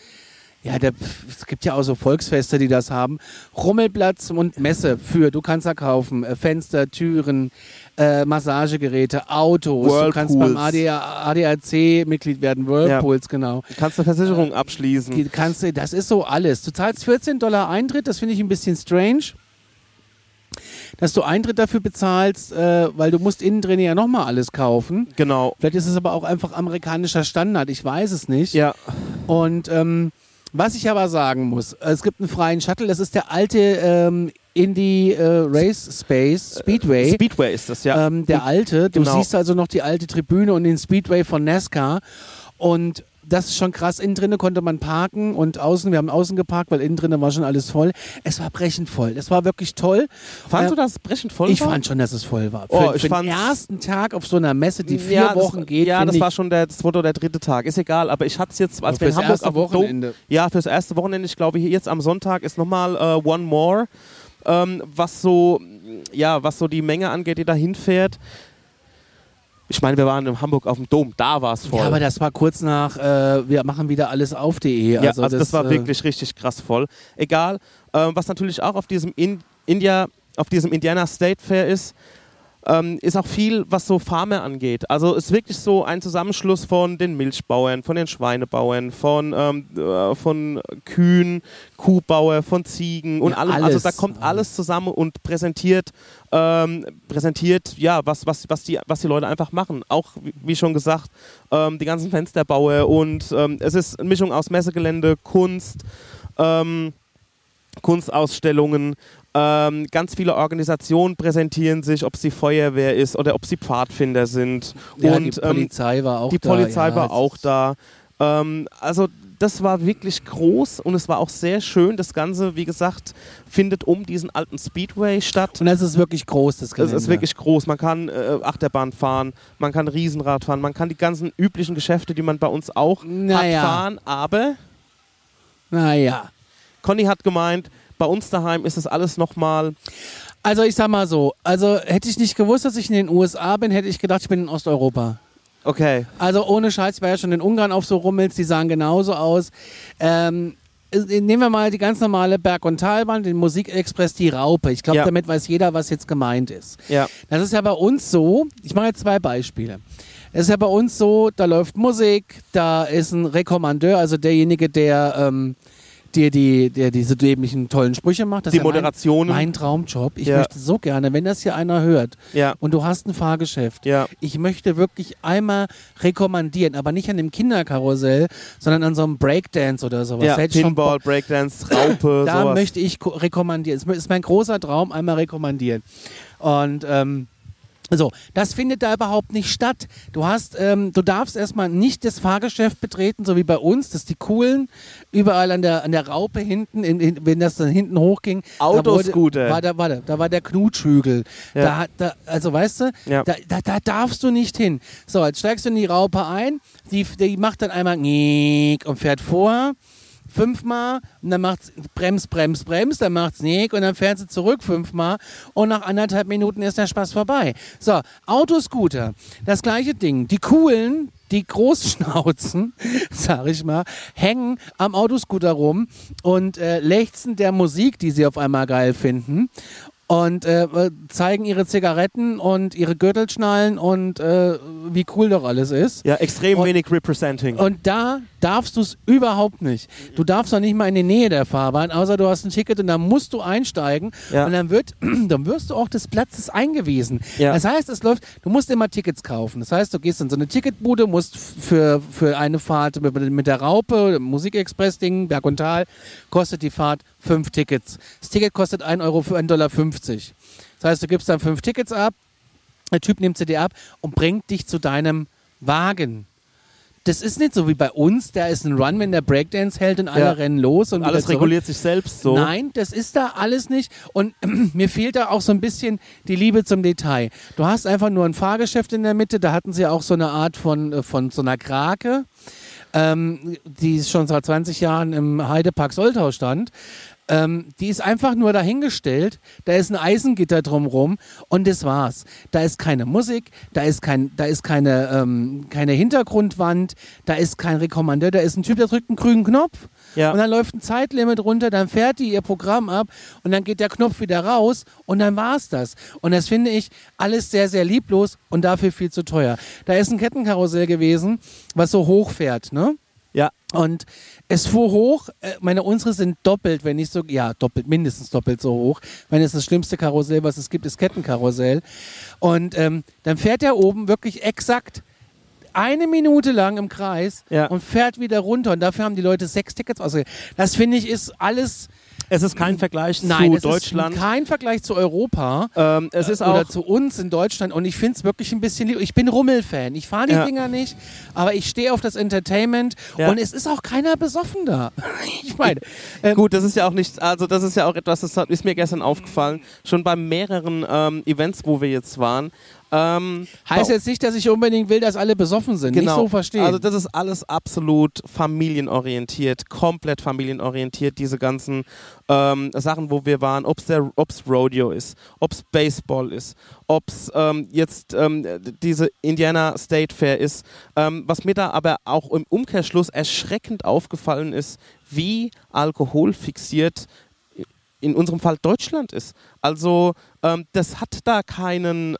Ja, der, es gibt ja auch so Volksfeste, die das haben. Rummelplatz und Messe für, du kannst da kaufen, äh, Fenster, Türen, äh, Massagegeräte, Autos. Du kannst beim Whirlpools. ADAC Mitglied werden, Whirlpools, genau. Du kannst eine Versicherung abschließen. Die Kannst du, das ist so alles. Du zahlst 14 Dollar Eintritt, das finde ich ein bisschen strange. Dass du Eintritt dafür bezahlst, äh, weil du musst innen drin ja nochmal alles kaufen. Genau. Vielleicht ist es aber auch einfach amerikanischer Standard, ich weiß es nicht. Ja. Und ähm, was ich aber sagen muss, es gibt einen freien Shuttle, das ist der alte ähm, Indie äh, Race Space Speedway. Speedway ist das, ja. Ähm, der alte. Du Genau. siehst also noch die alte Tribüne und den Speedway von NASCAR. Und das ist schon krass. Innen drinnen konnte man parken und außen, wir haben außen geparkt, weil innen drinnen war schon alles voll. Es war brechend voll. Es war wirklich toll. Fandst äh, du das brechend voll Ich war? fand schon, dass es voll war. Für, Oh, ich für den ersten Tag auf so einer Messe, die vier ja, Wochen das, geht. Ja, das ich, war schon der zweite oder dritte Tag. Ist egal, aber ich hatte es jetzt, als Aber wir in Hamburg erste auf dem Dom- Wochenende. Ja, fürs erste Wochenende. Ich glaube, hier jetzt am Sonntag ist nochmal äh, One More, ähm, was so, ja, was so die Menge angeht, die da hinfährt. Ich meine, wir waren in Hamburg auf dem Dom, da war es voll. Ja, aber das war kurz nach, äh, wir machen wieder alles auf.de. Ja, also, das, war äh, wirklich richtig krass voll. Egal, ähm, was natürlich auch auf diesem in India, auf diesem Indiana State Fair ist, ähm, ist auch viel, was so Farmer angeht. Also es ist wirklich so ein Zusammenschluss von den Milchbauern, von den Schweinebauern, von, ähm, äh, von Kühen, Kuhbauer, von Ziegen und Ja, allem. Also alles. da kommt alles zusammen und präsentiert, ähm, präsentiert ja, was, was, was, die, was die Leute einfach machen. Auch, wie- wie schon gesagt, ähm, die ganzen Fensterbauer und ähm, es ist eine Mischung aus Messegelände, Kunst, ähm, Kunstausstellungen. Ähm, ganz viele Organisationen präsentieren sich, ob sie Feuerwehr ist oder ob sie Pfadfinder sind. Ja, und die ähm, Polizei war auch die da. Polizei ja, war es auch da. Ähm, also das war wirklich groß und es war auch sehr schön. Das Ganze, wie gesagt, findet um diesen alten Speedway statt. Und das ist wirklich groß, das Es Gelände. ist wirklich groß. Man kann äh, Achterbahn fahren, man kann Riesenrad fahren, man kann die ganzen üblichen Geschäfte, die man bei uns auch Naja. hat, fahren. Aber Naja. Conny hat gemeint, bei uns daheim ist das alles nochmal. Also ich sag mal so, also hätte ich nicht gewusst, dass ich in den USA bin, hätte ich gedacht, ich bin in Osteuropa. Okay. Also ohne Scheiß, ich war ja schon in Ungarn auf so Rummels, die sahen genauso aus. Ähm, äh, nehmen wir mal die ganz normale Berg- und Talbahn, den Musikexpress, die Raupe. Ich glaube, Ja. damit weiß jeder, was jetzt gemeint ist. Ja. Das ist ja bei uns so, ich mache jetzt zwei Beispiele. Es ist ja bei uns so, da läuft Musik, da ist ein Rekommandeur, also derjenige, der ähm, dir die, der diese dämlichen tollen Sprüche macht. Das Die ist ja Moderationen. Mein, mein Traumjob. Ich Ja. möchte so gerne, wenn das hier einer hört Ja. und du hast ein Fahrgeschäft, Ja. ich möchte wirklich einmal rekommandieren, aber nicht an dem Kinderkarussell, sondern an so einem Breakdance oder sowas. ja. Pinball, Breakdance, Raupe, da sowas. möchte ich ko- rekommandieren. Es ist mein großer Traum, einmal rekommandieren. Und ähm, so, das findet da überhaupt nicht statt. Du hast, ähm, du darfst erstmal nicht das Fahrgeschäft betreten, so wie bei uns, dass die coolen überall an der an der Raupe hinten, in, in, wenn das dann hinten hochging, da wurde- Autoscooter. war da, war da, war der Knutschhügel. Ja. Da, hat- da, also weißt du, Ja. da, da, da darfst du nicht hin. So, jetzt steigst du in die Raupe ein, die, die macht dann einmal und fährt vor fünfmal und dann macht's Brems, Brems, Brems, dann macht's Nick und dann fährt sie zurück fünfmal und nach anderthalb Minuten ist der Spaß vorbei. So, Autoscooter, das gleiche Ding. Die coolen, die Großschnauzen, sag ich mal, hängen am Autoscooter rum und äh, lechzen der Musik, die sie auf einmal geil finden und äh, zeigen ihre Zigaretten und ihre Gürtelschnallen und äh, wie cool doch alles ist. Ja, extrem Und- wenig Representing. Und da darfst du es überhaupt nicht. Du darfst doch nicht mal in die Nähe der Fahrbahn, außer du hast ein Ticket und dann musst du einsteigen Ja. und dann wird, dann wirst du auch des Platzes eingewiesen. Ja. Das heißt, es läuft, du musst immer Tickets kaufen. Das heißt, du gehst in so eine Ticketbude, musst für, für eine Fahrt mit, mit der Raupe, Musikexpress-Ding, Berg und Tal, kostet die Fahrt fünf Tickets. Das Ticket kostet 1 Euro für 1,50 Dollar. Das heißt, du gibst dann fünf Tickets ab, der Typ nimmt sie dir ab und bringt dich zu deinem Wagen. Das ist nicht so wie bei uns, da ist ein Run, wenn der Breakdance hält und alle Ja. rennen los und Alles reguliert sich selbst so. Nein, das ist da alles nicht. Und mir fehlt da auch so ein bisschen die Liebe zum Detail. Du hast einfach nur ein Fahrgeschäft in der Mitte, da hatten sie auch so eine Art von, äh, von so einer Krake, ähm, die schon seit 20 Jahren im Heidepark Soltau stand. Ähm, die ist einfach nur dahingestellt. Da ist ein Eisengitter drumrum und das war's. Da ist keine Musik, da ist, kein, da ist keine, ähm, keine Hintergrundwand, da ist kein Rekommandeur, da ist ein Typ, der drückt einen grünen Knopf Ja. und dann läuft ein Zeitlimit runter, dann fährt die ihr Programm ab und dann geht der Knopf wieder raus und dann war's das. Und das finde ich alles sehr, sehr lieblos und dafür viel zu teuer. Da ist ein Kettenkarussell gewesen, was so hoch fährt, ne? Ja. Und es fuhr hoch, äh, meine unsere sind doppelt, wenn nicht so, ja, doppelt, mindestens doppelt so hoch. Ich meine, es ist das schlimmste Karussell, was es gibt, ist Kettenkarussell. Und ähm, dann fährt er oben wirklich exakt eine Minute lang im Kreis Ja. und fährt wieder runter. Und dafür haben die Leute sechs Tickets ausgegeben. Das finde ich ist alles, Es ist kein Vergleich nein, zu es Deutschland. ist kein Vergleich zu Europa. ähm, es ist oder auch zu uns in Deutschland und ich finde es wirklich ein bisschen lieb. Ich bin Rummelfan. Ich fahre die Ja. Dinger nicht, aber ich stehe auf das Entertainment Ja. und es ist auch keiner besoffen da. ich meine, ähm, Gut, das ist ja auch nicht, also das ist ja auch etwas, das ist mir gestern aufgefallen, schon bei mehreren ähm, Events, wo wir jetzt waren. Ähm, heißt jetzt nicht, dass ich unbedingt will, dass alle besoffen sind. Nicht so verstehen. Also das ist alles absolut familienorientiert, komplett familienorientiert, diese ganzen ähm, Sachen, wo wir waren, ob es Rodeo ist, ob es Baseball ist, ob es ähm, jetzt ähm, diese Indiana State Fair ist. Ähm, was mir da aber auch im Umkehrschluss erschreckend aufgefallen ist, wie alkoholfixiert in unserem Fall Deutschland ist. Also ähm, das hat da keinen,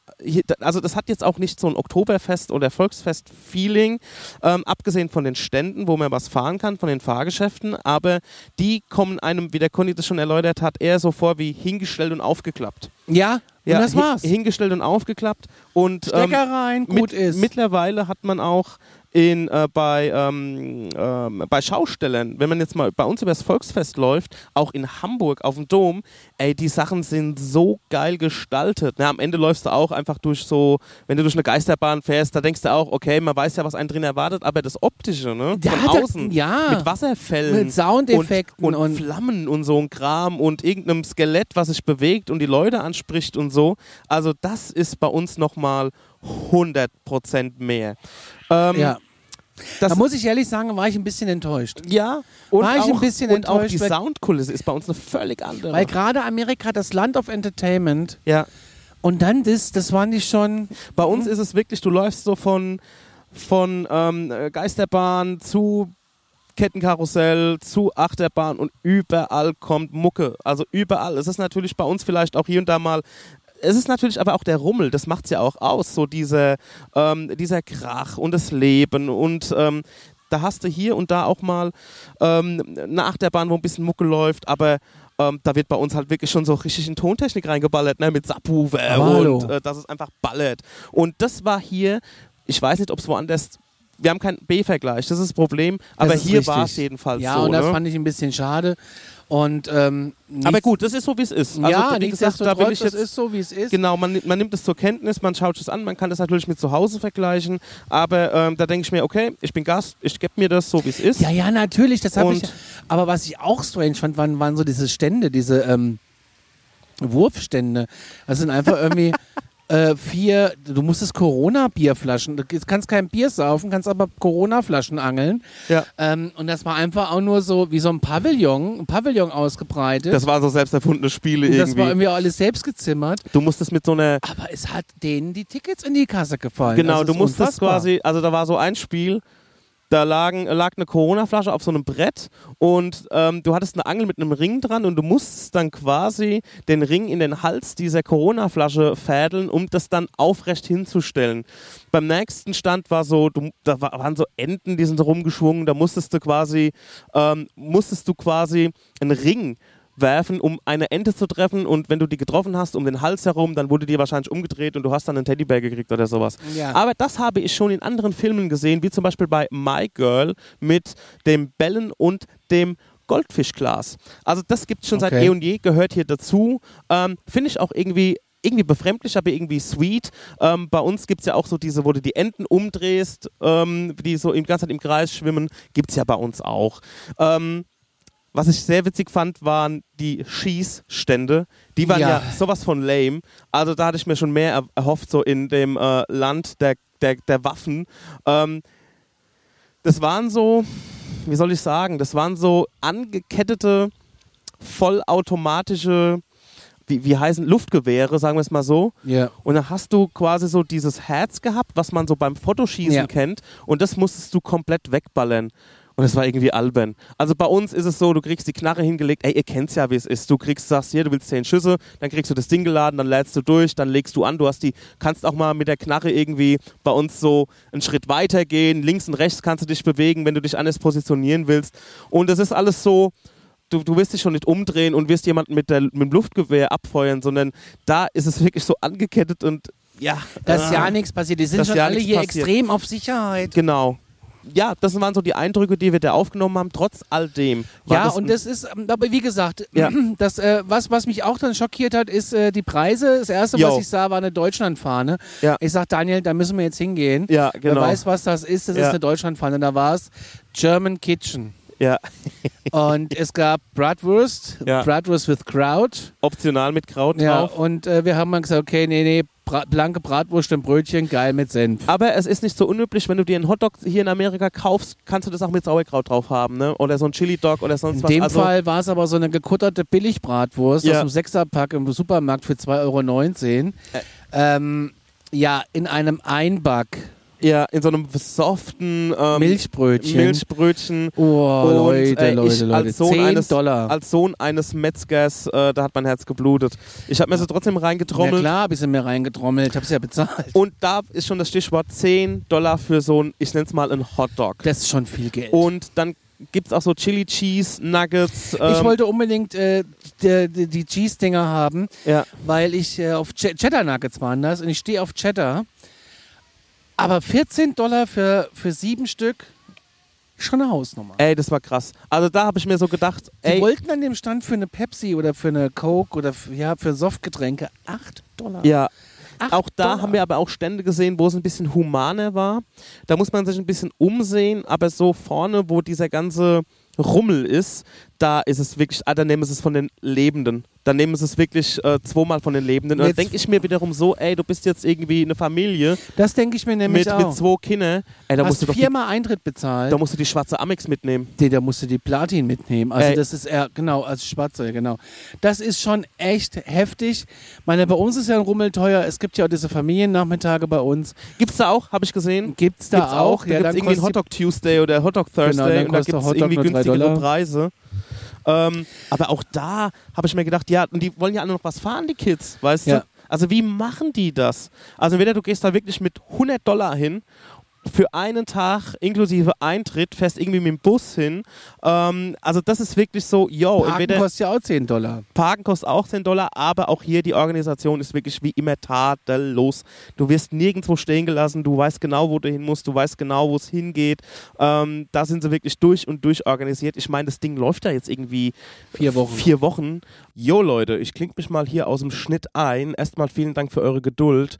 also das hat jetzt auch nicht so ein Oktoberfest oder Volksfest-Feeling, ähm, abgesehen von den Ständen, wo man was fahren kann, von den Fahrgeschäften, aber die kommen einem, wie der Conny das schon erläutert hat, eher so vor wie hingestellt und aufgeklappt. ja, und das war's. Hingestellt und aufgeklappt und ähm, Stecker rein, gut mit, ist. Mittlerweile hat man auch in, äh, bei, ähm, ähm, bei Schaustellern, wenn man jetzt mal bei uns über das Volksfest läuft, auch in Hamburg auf dem Dom, ey, die Sachen sind so geil gestaltet. Na, am Ende läufst du auch einfach durch so, wenn du durch eine Geisterbahn fährst, da denkst du auch, okay, man weiß ja, was einen drin erwartet, aber das Optische, ne? Ja, Von außen. ja. Mit Wasserfällen. Mit Soundeffekten und, und, und- Flammen und so ein Kram und irgendeinem Skelett, was sich bewegt und die Leute anspricht und so. Also das ist bei uns nochmal 100% mehr. Ähm, ja. das, Da muss ich ehrlich sagen, war ich ein bisschen enttäuscht. ja, und, war ich auch, ein bisschen und auch die enttäuscht, Soundkulisse ist bei uns eine völlig andere. Weil gerade Amerika, das Land of Entertainment, ja, und dann das, das waren die schon. bei uns ist es wirklich, du läufst so von, von ähm, Geisterbahn zu Kettenkarussell zu Achterbahn und überall kommt Mucke. Also überall. Es ist natürlich bei uns vielleicht auch hier und da mal. Es ist natürlich aber auch der Rummel, das macht es ja auch aus, so diese, ähm, dieser Krach und das Leben und ähm, da hast du hier und da auch mal ähm, eine Achterbahn, wo ein bisschen Mucke läuft, aber ähm, da wird bei uns halt wirklich schon so richtig in Tontechnik reingeballert, ne, mit Subwoofer und äh, dass es einfach ballert. Und das war hier, ich weiß nicht, ob es woanders, wir haben keinen B-Vergleich, das ist das Problem, aber ist hier war es jedenfalls Ja, so. und das ne? fand ich ein bisschen schade. Und, ähm, aber gut, das ist so, wie es ist. Also, ja, wie gesagt, da will ich das jetzt ist so, wie es ist. Genau, man, man nimmt es zur Kenntnis, man schaut es an, man kann das natürlich mit zu Hause vergleichen, aber ähm, da denke ich mir, okay, ich bin Gast, ich gebe mir das so, wie es ist. Ja, ja, natürlich, das habe ich. Aber was ich auch strange fand, waren, waren so diese Stände, diese ähm, Wurfstände. Das sind einfach irgendwie äh, vier, du musstest Corona-Bierflaschen, du kannst kein Bier saufen, kannst aber Corona-Flaschen angeln. Ja. Ähm, und das war einfach auch nur so wie so ein Pavillon, ein Pavillon ausgebreitet. Das waren so selbst erfundene Spiele und das irgendwie. war irgendwie auch alles selbst gezimmert. du musstest mit so einer Aber es hat denen die Tickets in die Kasse gefallen. Genau, das du musstest unfassbar. quasi, also da war so ein Spiel, da lagen, lag eine Corona-Flasche auf so einem Brett und ähm, du hattest eine Angel mit einem Ring dran und du musstest dann quasi den Ring in den Hals dieser Corona-Flasche fädeln, um das dann aufrecht hinzustellen. Beim nächsten Stand war so, du, da wa- waren so Enten, die sind rumgeschwungen, da musstest du quasi, ähm, musstest du quasi einen Ring werfen, um eine Ente zu treffen und wenn du die getroffen hast um den Hals herum, dann wurde die wahrscheinlich umgedreht und du hast dann einen Teddybär gekriegt oder sowas. Ja. Aber das habe ich schon in anderen Filmen gesehen, wie zum Beispiel bei My Girl mit dem Bellen und dem Goldfischglas. Also das gibt es schon seit Okay. eh und je, gehört hier dazu. Ähm, Finde ich auch irgendwie irgendwie befremdlich, aber irgendwie sweet. Ähm, bei uns gibt es ja auch so diese, wo du die Enten umdrehst, ähm, die so die ganze Zeit im Kreis schwimmen, gibt es ja bei uns auch. Ähm, was ich sehr witzig fand, waren die Schießstände. Die waren ja, Ja. sowas von lame. Also da hatte ich mir schon mehr er erhofft, so in dem äh, Land der, der, der Waffen. Ähm, das waren so, wie soll ich sagen, das waren so angekettete, vollautomatische, wie, wie heißen, Luftgewehre, sagen wir es mal so. Ja. Und dann hast du quasi so dieses Herz gehabt, was man so beim Fotoschießen Ja. kennt. Und das musstest du komplett wegballern. Und das war irgendwie albern. Also bei uns ist es so, du kriegst die Knarre hingelegt, ey, ihr kennt's ja, wie es ist. Du kriegst, sagst hier, du willst zehn Schüsse, dann kriegst du das Ding geladen, dann lädst du durch, dann legst du an, du hast die, kannst auch mal mit der Knarre irgendwie bei uns so einen Schritt weiter gehen, links und rechts kannst du dich bewegen, wenn du dich anders positionieren willst. Und das ist alles so, du, du wirst dich schon nicht umdrehen und wirst jemanden mit, der, mit dem Luftgewehr abfeuern, sondern da ist es wirklich so angekettet und ja. Dass ah. ja nichts passiert. Die sind schon ja alle hier passiert. extrem auf Sicherheit. Genau. Ja, das waren so die Eindrücke, die wir da aufgenommen haben, trotz all dem. Ja, das und das ist, ähm, aber wie gesagt, Ja. das, äh, was, was mich auch dann schockiert hat, ist äh, die Preise. Das erste, Jo. was ich sah, war eine Deutschlandfahne. Ja. Ich sag, Daniel, da müssen wir jetzt hingehen. Ja, genau. Wer weiß, was das ist, das ist Ja. eine Deutschlandfahne. Da war es German Kitchen. Ja, Und es gab Bratwurst, Ja. Bratwurst with Kraut. optional mit Kraut Ja, drauf. und äh, wir haben dann gesagt, okay, nee, nee, bra blanke Bratwurst und Brötchen, geil mit Senf. Aber es ist nicht so unüblich, wenn du dir einen Hotdog hier in Amerika kaufst, kannst du das auch mit Sauerkraut drauf haben, ne? Oder so ein Chili-Dog oder sonst In was. dem also, Fall war es aber so eine gekutterte Billigbratwurst Ja. aus dem Sechserpack im Supermarkt für 2,19 Euro. Äh. Ähm, ja, in einem Einback Ja, in so einem soften ähm, Milchbrötchen. Milchbrötchen. Oh, Und, Leute, äh, Leute, ich Leute. als Sohn 10 eines- Dollar. Als Sohn eines Metzgers, äh, da hat mein Herz geblutet. Ich habe mir so trotzdem ja reingetrommelt. klar, hab ich sie mir reingetrommelt, hab's ja bezahlt. Und da ist schon das Stichwort 10 Dollar für so ein, ich nenne es mal ein Hotdog. Das ist schon viel Geld. Und dann gibt es auch so Chili Cheese Nuggets. Ähm, ich wollte unbedingt äh, die, die, die Cheese-Dinger haben, ja, weil ich äh, auf Ch Cheddar Nuggets waren das und ich stehe auf Cheddar. Aber 14 Dollar für, für sieben Stück, schon eine Hausnummer. ey, das war krass. Also da habe ich mir so gedacht, Die ey, wollten an dem Stand für eine Pepsi oder für eine Coke oder für, ja, für Softgetränke 8 Dollar. ja. Acht Auch da Dollar. haben wir aber auch Stände gesehen, wo es ein bisschen humaner war. Da muss man sich ein bisschen umsehen, aber so vorne, wo dieser ganze Rummel ist, da ist es wirklich, ah, da nehmen sie es von den Lebenden. Da nehmen sie es wirklich äh, zweimal von den Lebenden. Und dann denke ich mir wiederum so, ey, du bist jetzt irgendwie eine Familie Das denke ich mir nämlich mit, auch. mit zwei Kindern. Ey, da musst, Hast du doch die, viermal Eintritt bezahlt. da musst du die schwarze Amex mitnehmen. Nee, da musst du die Platin mitnehmen. Also Ey. das ist eher, genau, als Schwarze, genau. Das ist schon echt heftig. Meine, bei uns ist ja ein Rummel teuer. Es gibt ja auch diese Familiennachmittage bei uns. Gibt's da auch, habe ich gesehen. Gibt's da Gibt's auch? Da gibt's irgendwie einen die- Hotdog Tuesday oder Hotdog Thursday Genau, dann und da kostet gibt es Hotdog irgendwie günstigere Dollar. Preise. Ähm, aber auch da habe ich mir gedacht, ja, und die wollen ja alle noch was fahren, die Kids, weißt Ja. du? Also wie machen die das? Also entweder du gehst da wirklich mit 100 Dollar hin für einen Tag inklusive Eintritt, fährst irgendwie mit dem Bus hin. Ähm, also das ist wirklich so, yo, Parken entweder kostet ja auch 10 Dollar. Parken kostet auch 10 Dollar, aber auch hier die Organisation ist wirklich wie immer tadellos. Du wirst nirgendwo stehen gelassen, du weißt genau, wo du hin musst, du weißt genau, wo es hingeht. Ähm, da sind sie wirklich durch und durch organisiert. Ich meine, das Ding läuft da jetzt irgendwie Vier Wochen. Vier Wochen. Jo Leute, ich klinge mich mal hier aus dem Schnitt ein. Erstmal vielen Dank für eure Geduld,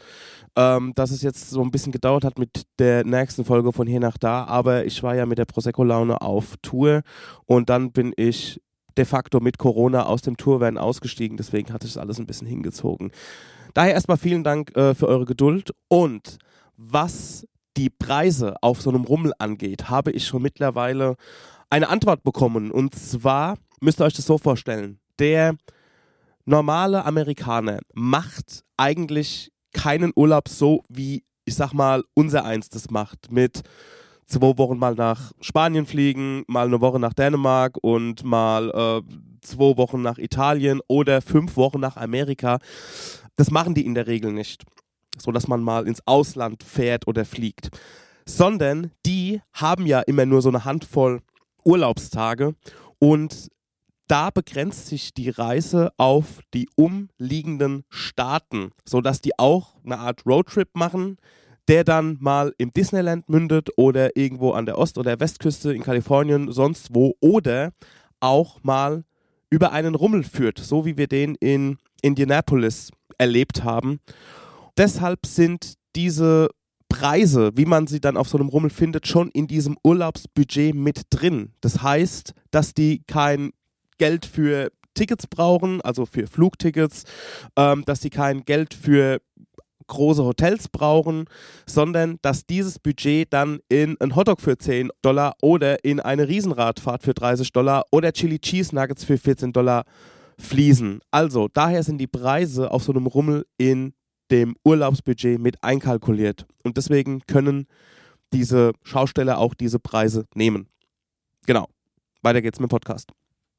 ähm, dass es jetzt so ein bisschen gedauert hat mit der nächsten Folge von hier nach da. Aber ich war ja mit der Prosecco-Laune auf Tour und dann bin ich de facto mit Corona aus dem Tourvan ausgestiegen. Deswegen hat sich das alles ein bisschen hingezogen. Daher erstmal vielen Dank äh, für eure Geduld. Und was die Preise auf so einem Rummel angeht, habe ich schon mittlerweile eine Antwort bekommen. Und zwar müsst ihr euch das so vorstellen. Der normale Amerikaner macht eigentlich keinen Urlaub so, wie ich sag mal, unser eins das macht. Mit zwei Wochen mal nach Spanien fliegen, mal eine Woche nach Dänemark und mal äh, zwei Wochen nach Italien oder fünf Wochen nach Amerika. Das machen die in der Regel nicht. So dass man mal ins Ausland fährt oder fliegt. Sondern die haben ja immer nur so eine Handvoll Urlaubstage und da begrenzt sich die Reise auf die umliegenden Staaten, sodass die auch eine Art Roadtrip machen, der dann mal im Disneyland mündet oder irgendwo an der Ost- oder Westküste in Kalifornien, sonst wo, oder auch mal über einen Rummel führt, so wie wir den in Indianapolis erlebt haben. Deshalb sind diese Preise, wie man sie dann auf so einem Rummel findet, schon in diesem Urlaubsbudget mit drin. Das heißt, dass die kein Geld für Tickets brauchen, also für Flugtickets, ähm, dass sie kein Geld für große Hotels brauchen, sondern dass dieses Budget dann in ein Hotdog für 10 Dollar oder in eine Riesenradfahrt für 30 Dollar oder Chili Cheese Nuggets für 14 Dollar fließen. Also daher sind die Preise auf so einem Rummel in dem Urlaubsbudget mit einkalkuliert und deswegen können diese Schausteller auch diese Preise nehmen. Genau. Weiter geht's mit dem Podcast.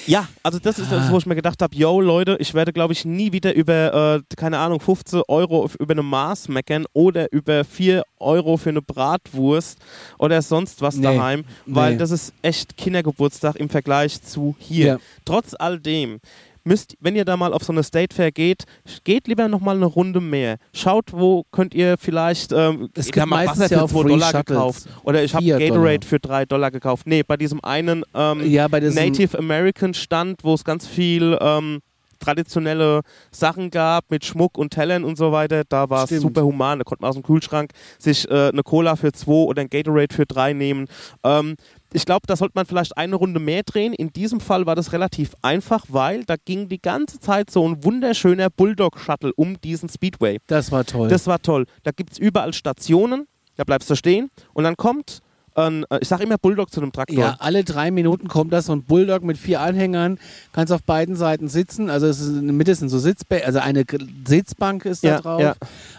Ja, also das ist das, wo ich mir gedacht habe, yo Leute, ich werde glaube ich nie wieder über, äh, keine Ahnung, 15 Euro über eine Maß meckern oder über 4 Euro für eine Bratwurst oder sonst was Nee, daheim, weil nee. das ist echt Kindergeburtstag im Vergleich zu hier. Ja. Trotz all dem müsst, wenn ihr da mal auf so eine State Fair geht, geht lieber noch mal eine Runde mehr. Schaut, wo könnt ihr vielleicht, ähm, Es ich gibt meistens Wasser ja für auch 2 Free Dollar Shuttles. gekauft oder ich habe Gatorade Dollar. für 3 Dollar gekauft. Nee, bei diesem einen ähm, Ja, bei diesem- Native American Stand, wo es ganz viel ähm, traditionelle Sachen gab mit Schmuck und Tellern und so weiter, da war es super human. Da konnte man aus dem Kühlschrank sich äh, eine Cola für 2 oder ein Gatorade für 3 nehmen. Ähm, ich glaube, da sollte man vielleicht eine Runde mehr drehen. In diesem Fall war das relativ einfach, weil da ging die ganze Zeit so ein wunderschöner Bulldog-Shuttle um diesen Speedway. Das war toll. Das war toll. Da gibt es überall Stationen, da bleibst du stehen und dann kommt ein, äh, ich sage immer Bulldog zu einem Traktor. Ja, alle drei Minuten kommt da so ein Bulldog mit vier Anhängern, kannst auf beiden Seiten sitzen, also es ist in der Mitte sind so Sitzbänke, also eine Sitzbank ist da Ja, drauf, ja.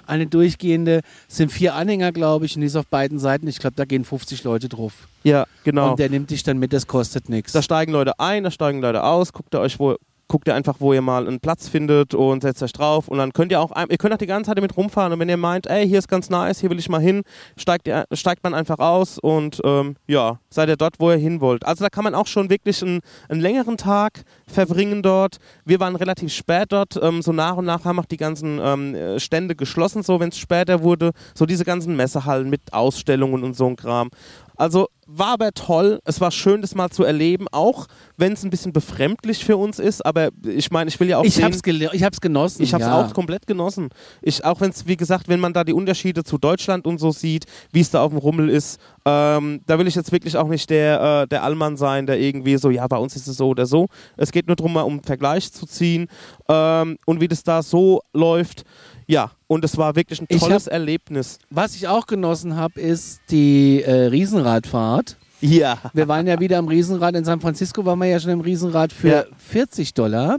eine durchgehende, es sind vier Anhänger, glaube ich, und die ist auf beiden Seiten, ich glaube, da gehen 50 Leute drauf. Ja, genau. Und der nimmt dich dann mit, das kostet nichts. Da steigen Leute ein, da steigen Leute aus. Guckt ihr euch wo, guckt ihr einfach, wo ihr mal einen Platz findet und setzt euch drauf. Und dann könnt ihr auch, ihr könnt auch die ganze Zeit damit rumfahren. Und wenn ihr meint, ey, hier ist ganz nice, hier will ich mal hin, steigt, ihr, steigt man einfach aus und ähm, ja, seid ihr dort, wo ihr hin wollt. Also da kann man auch schon wirklich einen, einen längeren Tag verbringen dort. Wir waren relativ spät dort. Ähm, so nach und nach haben auch die ganzen ähm, äh, Stände geschlossen, so wenn es später wurde. So diese ganzen Messehallen mit Ausstellungen und so ein Kram. Also war aber toll. Es war schön, das mal zu erleben, auch wenn es ein bisschen befremdlich für uns ist. Aber ich meine, ich will ja auch ich sehen, hab's, ich hab's genossen. ich habe es ja. auch komplett genossen. Ich, auch wenn es, wie gesagt, wenn man da die Unterschiede zu Deutschland und so sieht, wie es da auf dem Rummel ist, ähm, da will ich jetzt wirklich auch nicht der, äh, der Allmann sein, der irgendwie so, ja, bei uns ist es so oder so. Es geht nur darum, mal um einen Vergleich zu ziehen ähm, und wie das da so läuft. Ja, und es war wirklich ein tolles Erlebnis. Was ich auch genossen habe, ist die äh, Riesenradfahrt. Ja. Wir waren ja wieder am Riesenrad. In San Francisco waren wir ja schon im Riesenrad für Ja. 40 Dollar.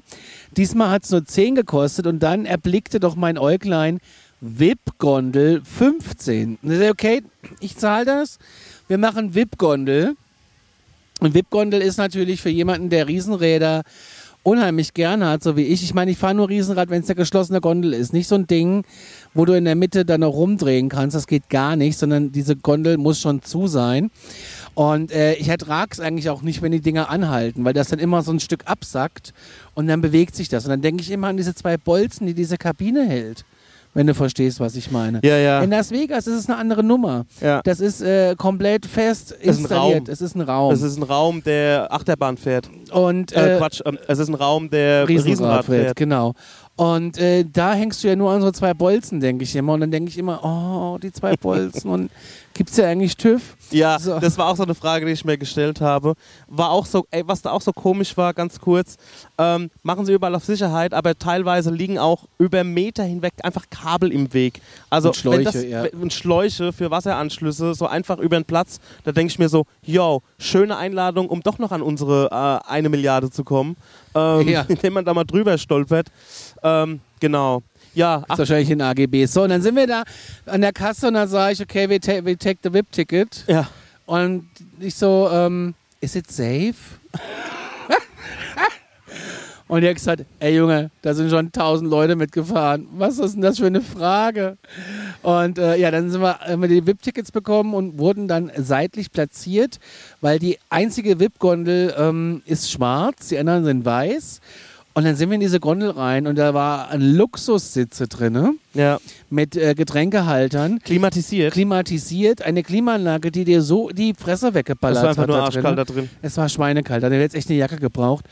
Diesmal hat es nur 10 gekostet und dann erblickte doch mein Äuglein VIP-Gondel 15. Und ich okay, ich zahle das. Wir machen VIP-Gondel. Und VIP-Gondel ist natürlich für jemanden, der Riesenräder unheimlich gerne hat, so wie ich. Ich meine, ich fahre nur Riesenrad, wenn es eine geschlossene Gondel ist. Nicht so ein Ding, wo du in der Mitte dann noch rumdrehen kannst. Das geht gar nicht, sondern diese Gondel muss schon zu sein. Und äh, ich ertrage es eigentlich auch nicht, wenn die Dinger anhalten, weil das dann immer so ein Stück absackt und dann bewegt sich das. Und dann denke ich immer an diese zwei Bolzen, die diese Kabine hält. Wenn du verstehst, was ich meine. Ja, ja. In Las Vegas ist es eine andere Nummer. Ja. Das ist äh, komplett fest installiert. Es ist ein Raum. Es ist ein Raum, der Achterbahn fährt. und Äh, äh, Quatsch, ähm, es ist ein Raum, der Riesenrad Riesenrad fährt, fährt. genau. Und äh, da hängst du ja nur an so zwei Bolzen, denke ich immer. Und dann denke ich immer, oh, die zwei Bolzen. Und gibt es ja eigentlich TÜV? Ja, So. das war auch so eine Frage, die ich mir gestellt habe. War auch so, ey, was da auch so komisch war, ganz kurz, ähm, machen sie überall auf Sicherheit, aber teilweise liegen auch über Meter hinweg einfach Kabel im Weg. Also Und Schläuche, das, ja. und Schläuche für Wasseranschlüsse, so einfach über den Platz, da denke ich mir so, yo, schöne Einladung, um doch noch an unsere äh, eine Milliarde zu kommen, ähm, Ja. indem man da mal drüber stolpert. Ähm, genau. Ja, Ist ach, wahrscheinlich in AGB. So, und dann sind wir da an der Kasse und dann sage ich, okay, we, ta we take the VIP-Ticket. ja. Und ich so, ähm, is it safe? und er hat gesagt, ey Junge, da sind schon tausend Leute mitgefahren. Was ist denn das für eine Frage? Und äh, ja, dann sind wir, haben wir die VIP-Tickets bekommen und wurden dann seitlich platziert, weil die einzige VIP-Gondel ähm, ist schwarz, die anderen sind weiß. Und dann sind wir in diese Gondel rein und da war ein Luxussitze drinne ja. mit äh, Getränkehaltern Klimatisiert. klimatisiert, eine Klimaanlage, die dir so die Fresse weggeballert Das war einfach hat. nur arschkalt drin. da drin. Es war schweinekalt, da hätte jetzt echt eine Jacke gebraucht.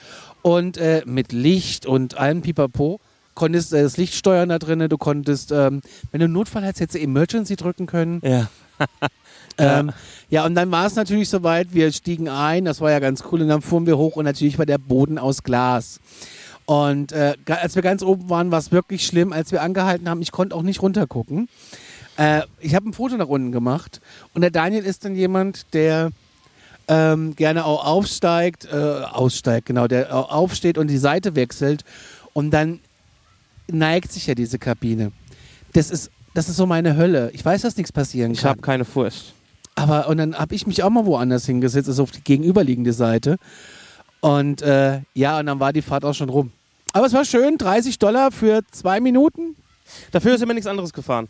Und äh, mit Licht und allem Pipapo konntest äh, das Licht steuern da drinnen. Du konntest, ähm, wenn du einen Notfall hast, hättest du Emergency drücken können. Ja. Ähm, ja, und dann war es natürlich soweit, wir stiegen ein, das war ja ganz cool, und dann fuhren wir hoch und natürlich war der Boden aus Glas. Und äh, als wir ganz oben waren, war es wirklich schlimm, als wir angehalten haben, ich konnte auch nicht runtergucken. Äh, ich habe ein Foto nach unten gemacht und der Daniel ist dann jemand, der ähm, gerne auch aufsteigt, äh, aussteigt, genau, der au- aufsteht und die Seite wechselt und dann neigt sich ja diese Kabine. Das ist, das ist so meine Hölle. Ich weiß, dass nichts passieren Ich kann. habe keine Furcht. Aber und dann habe ich mich auch mal woanders hingesetzt, also auf die gegenüberliegende Seite. Und äh, ja, und dann war die Fahrt auch schon rum. Aber es war schön, 30 Dollar für zwei Minuten. Dafür ist immer nichts anderes gefahren.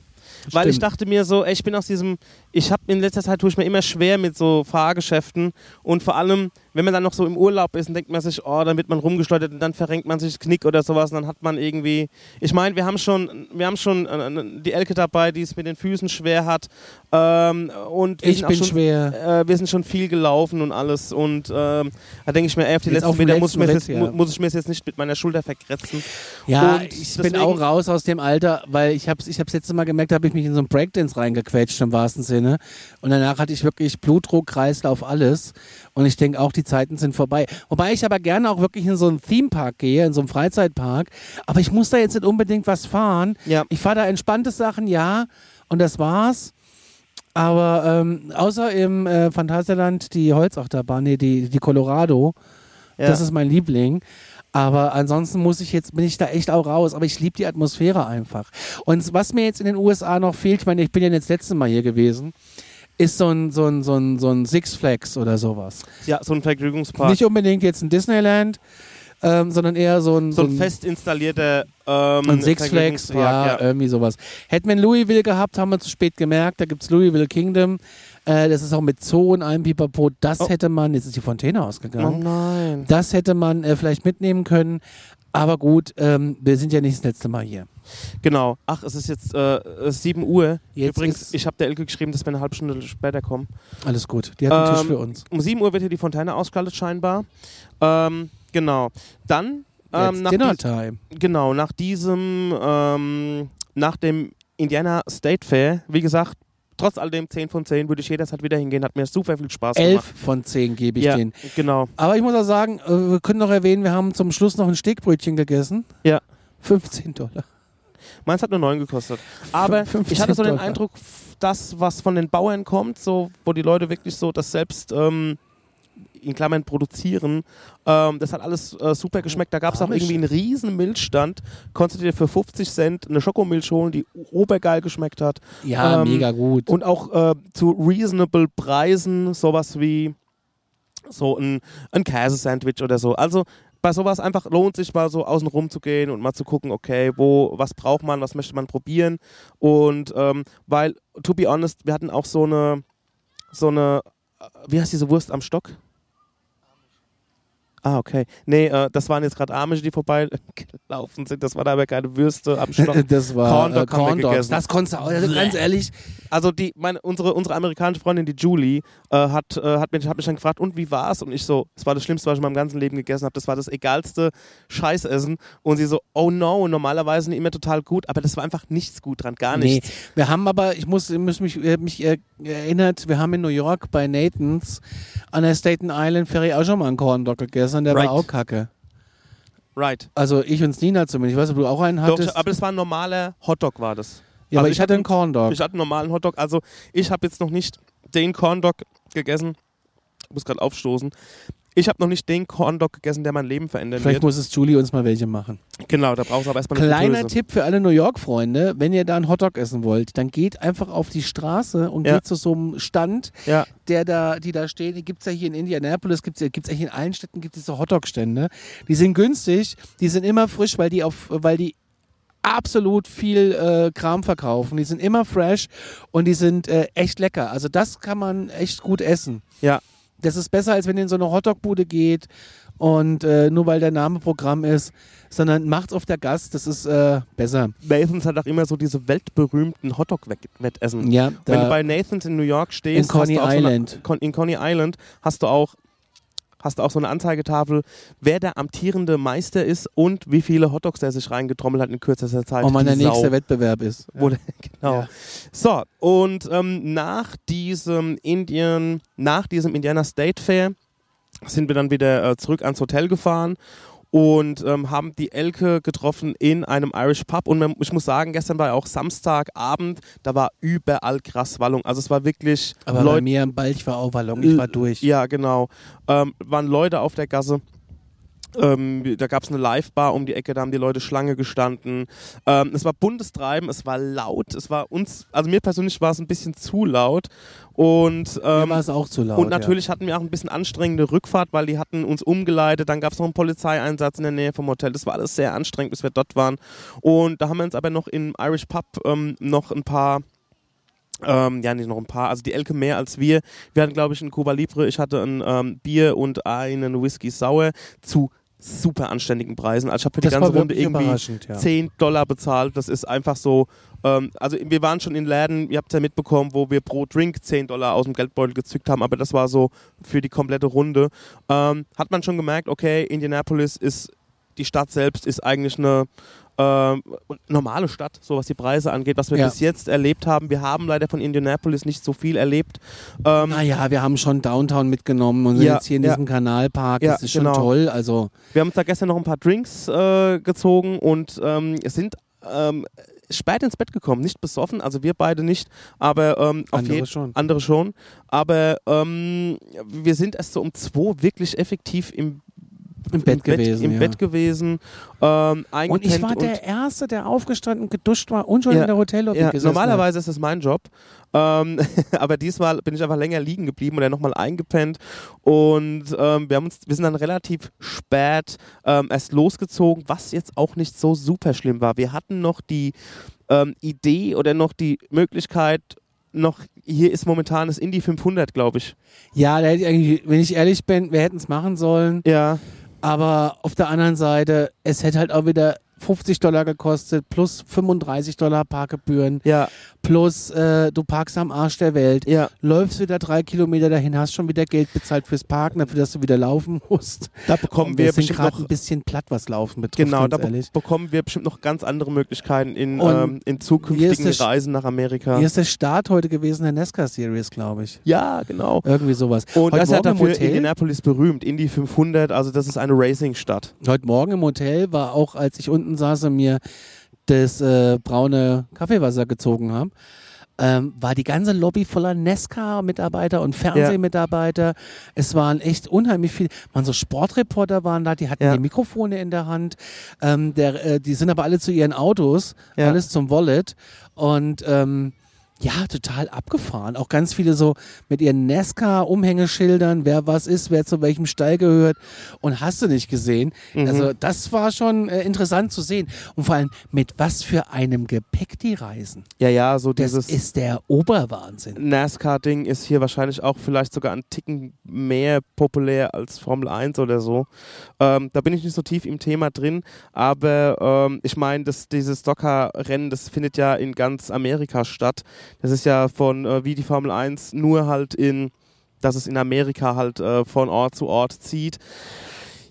Weil ich Stimmt. dachte mir so, ey, ich bin aus diesem, ich habe in letzter Zeit tue ich mir immer schwer mit so Fahrgeschäften und vor allem, wenn man dann noch so im Urlaub ist, dann denkt man sich, oh, dann wird man rumgeschleudert und dann verrenkt man sich das Knick oder sowas und dann hat man irgendwie, ich meine, wir haben schon, wir haben schon äh, die Elke dabei, die es mit den Füßen schwer hat ähm, und Ich bin schon, schwer. Äh, wir sind schon viel gelaufen und alles und ähm, da denke ich mir, ey, auf die Jetzt letzten Meter muss ich, mir jetzt, ja. mu- muss ich mir jetzt nicht mit meiner Schulter verkratzen. Ja, Und ich bin auch raus aus dem Alter, weil ich habe ich hab's letzte Mal gemerkt, habe ich mich in so einen Breakdance reingequetscht im wahrsten Sinne. Und danach hatte ich wirklich Blutdruck, Kreislauf, alles. Und ich denke auch, die Zeiten sind vorbei. Wobei ich aber gerne auch wirklich in so einen Themepark gehe, in so einen Freizeitpark. Aber ich muss da jetzt nicht unbedingt was fahren. Ja. Ich fahre da entspannte Sachen, ja. Und das war's. Aber ähm, außer im äh, Phantasialand die Holzachterbahn, nee, die, die Colorado, Ja. das ist mein Liebling. Aber ansonsten muss ich jetzt, bin ich da echt auch raus. Aber ich liebe die Atmosphäre einfach. Und was mir jetzt in den USA noch fehlt, ich meine, ich bin ja jetzt letzte Mal hier gewesen, ist so ein, so ein, so ein, so ein Six Flags oder sowas. ja, so ein Vergnügungspark. Nicht unbedingt jetzt ein Disneyland, ähm, sondern eher so ein, so ein fest installierter ähm, ein Six Flags, ja, Vergnügungspark, irgendwie sowas. Hätten wir in Louisville gehabt, haben wir zu spät gemerkt. Da gibt es Louisville Kingdom. Äh, das ist auch mit Zoo und allem Pipapo. Das Oh. hätte man, jetzt ist die Fontäne Oh ausgegangen. nein. Das hätte man äh, vielleicht mitnehmen können. Aber gut, ähm, wir sind ja nicht das letzte Mal hier. Genau. Ach, es ist jetzt äh, es ist 7 Uhr. Jetzt Übrigens, ich habe der Elke geschrieben, dass wir eine halbe Stunde später kommen. Alles gut. Die hat einen Tisch Ähm, für uns. Um 7 Uhr wird hier die Fontäne ausgeschaltet scheinbar. Ähm, genau. Dann ähm, nach, Dinner Time. genau, nach diesem, ähm, nach dem Indiana State Fair, wie gesagt, trotz all dem 10 von 10 würde ich jederzeit wieder hingehen, hat mir super viel Spaß gemacht. von zehn gebe ich ja, denen. genau. Aber ich muss auch sagen, äh, wir können noch erwähnen, wir haben zum Schluss noch ein Steakbrötchen gegessen. Ja. 15 Dollar. Meins hat nur 9 gekostet. Aber 15 ich hatte so den. Eindruck, das, was von den Bauern kommt, so, wo die Leute wirklich so das selbst ähm, in Klammern produzieren, ähm, das hat alles äh, super geschmeckt. Da gab es auch irgendwie einen riesen Milchstand. Konntest du dir für 50 Cent eine Schokomilch holen, die obergeil geschmeckt hat. Ja, Ähm, mega gut. Und auch äh, zu reasonable Preisen, sowas wie so ein, ein Käsesandwich oder so. Also bei sowas einfach lohnt sich mal so außen rum zu gehen und mal zu gucken, okay, wo, was braucht man, was möchte man probieren. Und ähm, weil, to be honest, wir hatten auch so eine, so eine, äh, wie heißt diese Wurst am Stock? Ah, okay. Nee, äh, das waren jetzt gerade Amish, die vorbeigelaufen sind. Das waren aber keine Würste am Stock. Das war Corn äh, Dog wir Corn Dogs. Das konntest du auch, also ganz ehrlich. Also die, meine, unsere, unsere amerikanische Freundin, die Julie, äh, hat, äh, hat, mich, hat mich dann gefragt, und wie war's? Und ich so, es war das Schlimmste, was ich in meinem ganzen Leben gegessen habe. Das war das egalste Scheißessen. Und sie so, oh no, normalerweise nicht immer total gut, aber das war einfach nichts gut dran, gar Nee, nichts. wir haben aber, ich muss, muss mich, äh, mich äh, erinnert, wir haben in New York bei Nathans an der Staten Island Ferry auch schon mal einen Corn Dog gegessen, der Right. war auch kacke. Right. Also ich und Nina zumindest. Ich weiß, ob du auch einen Doch, hattest. aber das war ein normaler Hotdog, war das. ja, aber also ich, ich hatte einen Corn Dog. Ich hatte einen normalen Hotdog. Also ich habe jetzt noch nicht den Corn Dog gegessen. Ich muss gerade aufstoßen. Ich habe noch nicht den Corn Dog gegessen, der mein Leben verändern Vielleicht wird. muss es Julie uns mal welche machen. Genau, da brauchst du aber erstmal eine Kleiner. Tipp für alle New York-Freunde, wenn ihr da einen Hotdog essen wollt, dann geht einfach auf die Straße und Ja. geht zu so einem Stand, Ja, der da, die da stehen. Die gibt es ja hier in Indianapolis, gibt es gibt's ja hier in allen Städten gibt es so Hotdog-Stände. Die sind günstig, die sind immer frisch, weil die auf, weil die absolut viel äh, Kram verkaufen. Die sind immer fresh und die sind äh, echt lecker. Also das kann man echt gut essen. ja. Das ist besser, als wenn ihr in so eine Hotdog-Bude geht und äh, nur weil der Name Programm ist, sondern macht's auf der Gast, das ist äh, besser. Nathans hat auch immer so diese weltberühmten Hotdog-Wettessen. Ja, Wenn du bei Nathans in New York stehst, In Coney Island. So eine, in Coney Island hast du auch hast du auch so eine Anzeigetafel, wer der amtierende Meister ist und wie viele Hotdogs der sich reingetrommelt hat in kürzester Zeit. man Die der nächste Sau. Wettbewerb ist. Wo der, genau. Ja. So, und ähm, nach diesem Indian, nach diesem Indiana State Fair sind wir dann wieder äh, zurück ans Hotel gefahren und ähm, haben die Elke getroffen in einem Irish Pub. Und ich muss sagen, gestern war ja auch Samstagabend, da war überall krass Wallung. Also es war wirklich Aber bei Leute. mir im Balch war auch Ballon, ich war durch. Ja, genau. Ähm, waren Leute auf der Gasse. Ähm, da gab es eine Live-Bar um die Ecke, da haben die Leute Schlange gestanden. Ähm, es war buntes Treiben, es war laut, es war uns, also mir persönlich war es ein bisschen zu laut. Und, Mir ähm, war es auch zu laut. und natürlich hatten wir auch ein bisschen anstrengende Rückfahrt, weil die hatten uns umgeleitet. Dann gab es noch einen Polizeieinsatz in der Nähe vom Hotel. Das war alles sehr anstrengend, bis wir dort waren. Und da haben wir uns aber noch im Irish Pub ähm, noch ein paar ähm, ja, nicht noch ein paar. Also die Elke mehr als wir. Wir hatten, glaube ich, ein Cuba Libre. Ich hatte ein ähm, Bier und einen Whisky Sour zu super anständigen Preisen. Also ich habe für die das ganze war Runde irgendwie ja. 10 Dollar bezahlt. Das ist einfach so. Ähm, also wir waren schon in Läden, ihr habt ja mitbekommen, wo wir pro Drink 10 Dollar aus dem Geldbeutel gezückt haben, aber das war so für die komplette Runde. Ähm, hat man schon gemerkt, okay, Indianapolis ist, die Stadt selbst ist eigentlich eine ähm, normale Stadt, so was die Preise angeht, was wir Ja. bis jetzt erlebt haben. Wir haben leider von Indianapolis nicht so viel erlebt. Ähm, Naja, wir haben schon Downtown mitgenommen und sind Ja, jetzt hier in ja. diesem Kanalpark. Das ist schon genau. toll. Also Wir haben uns da gestern noch ein paar Drinks äh, gezogen und ähm, sind ähm, spät ins Bett gekommen, nicht besoffen, also wir beide nicht, aber ähm, Andere jeden schon. andere schon. Aber ähm, wir sind erst so um zwei wirklich effektiv im Im Bett gewesen, Im ja. Bett gewesen. Ähm, und ich war der Erste, der aufgestanden, geduscht war und schon Ja, in der Hotellobby Ja, gesessen hat. normalerweise ist das mein Job. Ähm, aber diesmal bin ich einfach länger liegen geblieben oder nochmal eingepennt. Und ähm, wir, haben uns, wir sind dann relativ spät ähm, erst losgezogen, was jetzt auch nicht so super schlimm war. Wir hatten noch die ähm, Idee oder noch die Möglichkeit, noch, hier ist momentan das Indie 500, glaube ich. Ja, da hätte ich eigentlich, wenn ich ehrlich bin, wir hätten es machen sollen. Ja, Aber auf der anderen Seite, es hätte halt auch wieder 50 Dollar gekostet, plus 35 Dollar Parkgebühren, ja, plus äh, du parkst am Arsch der Welt, ja. läufst wieder drei Kilometer dahin, hast schon wieder Geld bezahlt fürs Parken, dafür, dass du wieder laufen musst. Da bekommen Und wir sind bestimmt gerade ein bisschen platt, was Laufen betrifft, Genau, da be bekommen wir bestimmt noch ganz andere Möglichkeiten in, ähm, in zukünftigen Reisen nach Amerika. Hier ist der Start heute gewesen der NASCAR Series, glaube ich. Ja, genau. Irgendwie sowas. Und heute das Morgen im Hotel, Indianapolis berühmt, Indy 500, also das ist eine Racing-Stadt. heute Morgen im Hotel war auch, als ich unten saß und mir das äh, braune Kaffeewasser gezogen habe, ähm, war die ganze Lobby voller NASCAR-Mitarbeiter und Fernsehmitarbeiter. Es waren echt unheimlich viele, waren so Sportreporter waren da, die hatten Ja. die Mikrofone in der Hand. Ähm, der, äh, die sind aber alle zu ihren Autos, Ja. alles zum Wallet. Und ähm, Ja, total abgefahren. Auch ganz viele so mit ihren NASCAR-Umhängeschildern, wer was ist, wer zu welchem Stall gehört. Und hast du nicht gesehen. Mhm. Also das war schon äh, interessant zu sehen. Und vor allem, mit was für einem Gepäck die reisen. Ja, ja, so Das dieses ist der Oberwahnsinn. NASCAR-Ding ist hier wahrscheinlich auch vielleicht sogar ein Ticken mehr populär als Formel 1 oder so. Ähm, da bin ich nicht so tief im Thema drin, aber ähm, ich meine, dass dieses Docker-Rennen, das findet ja in ganz Amerika statt. Das ist ja von äh, wie die Formel 1 nur halt in, dass es in Amerika halt äh, von Ort zu Ort zieht.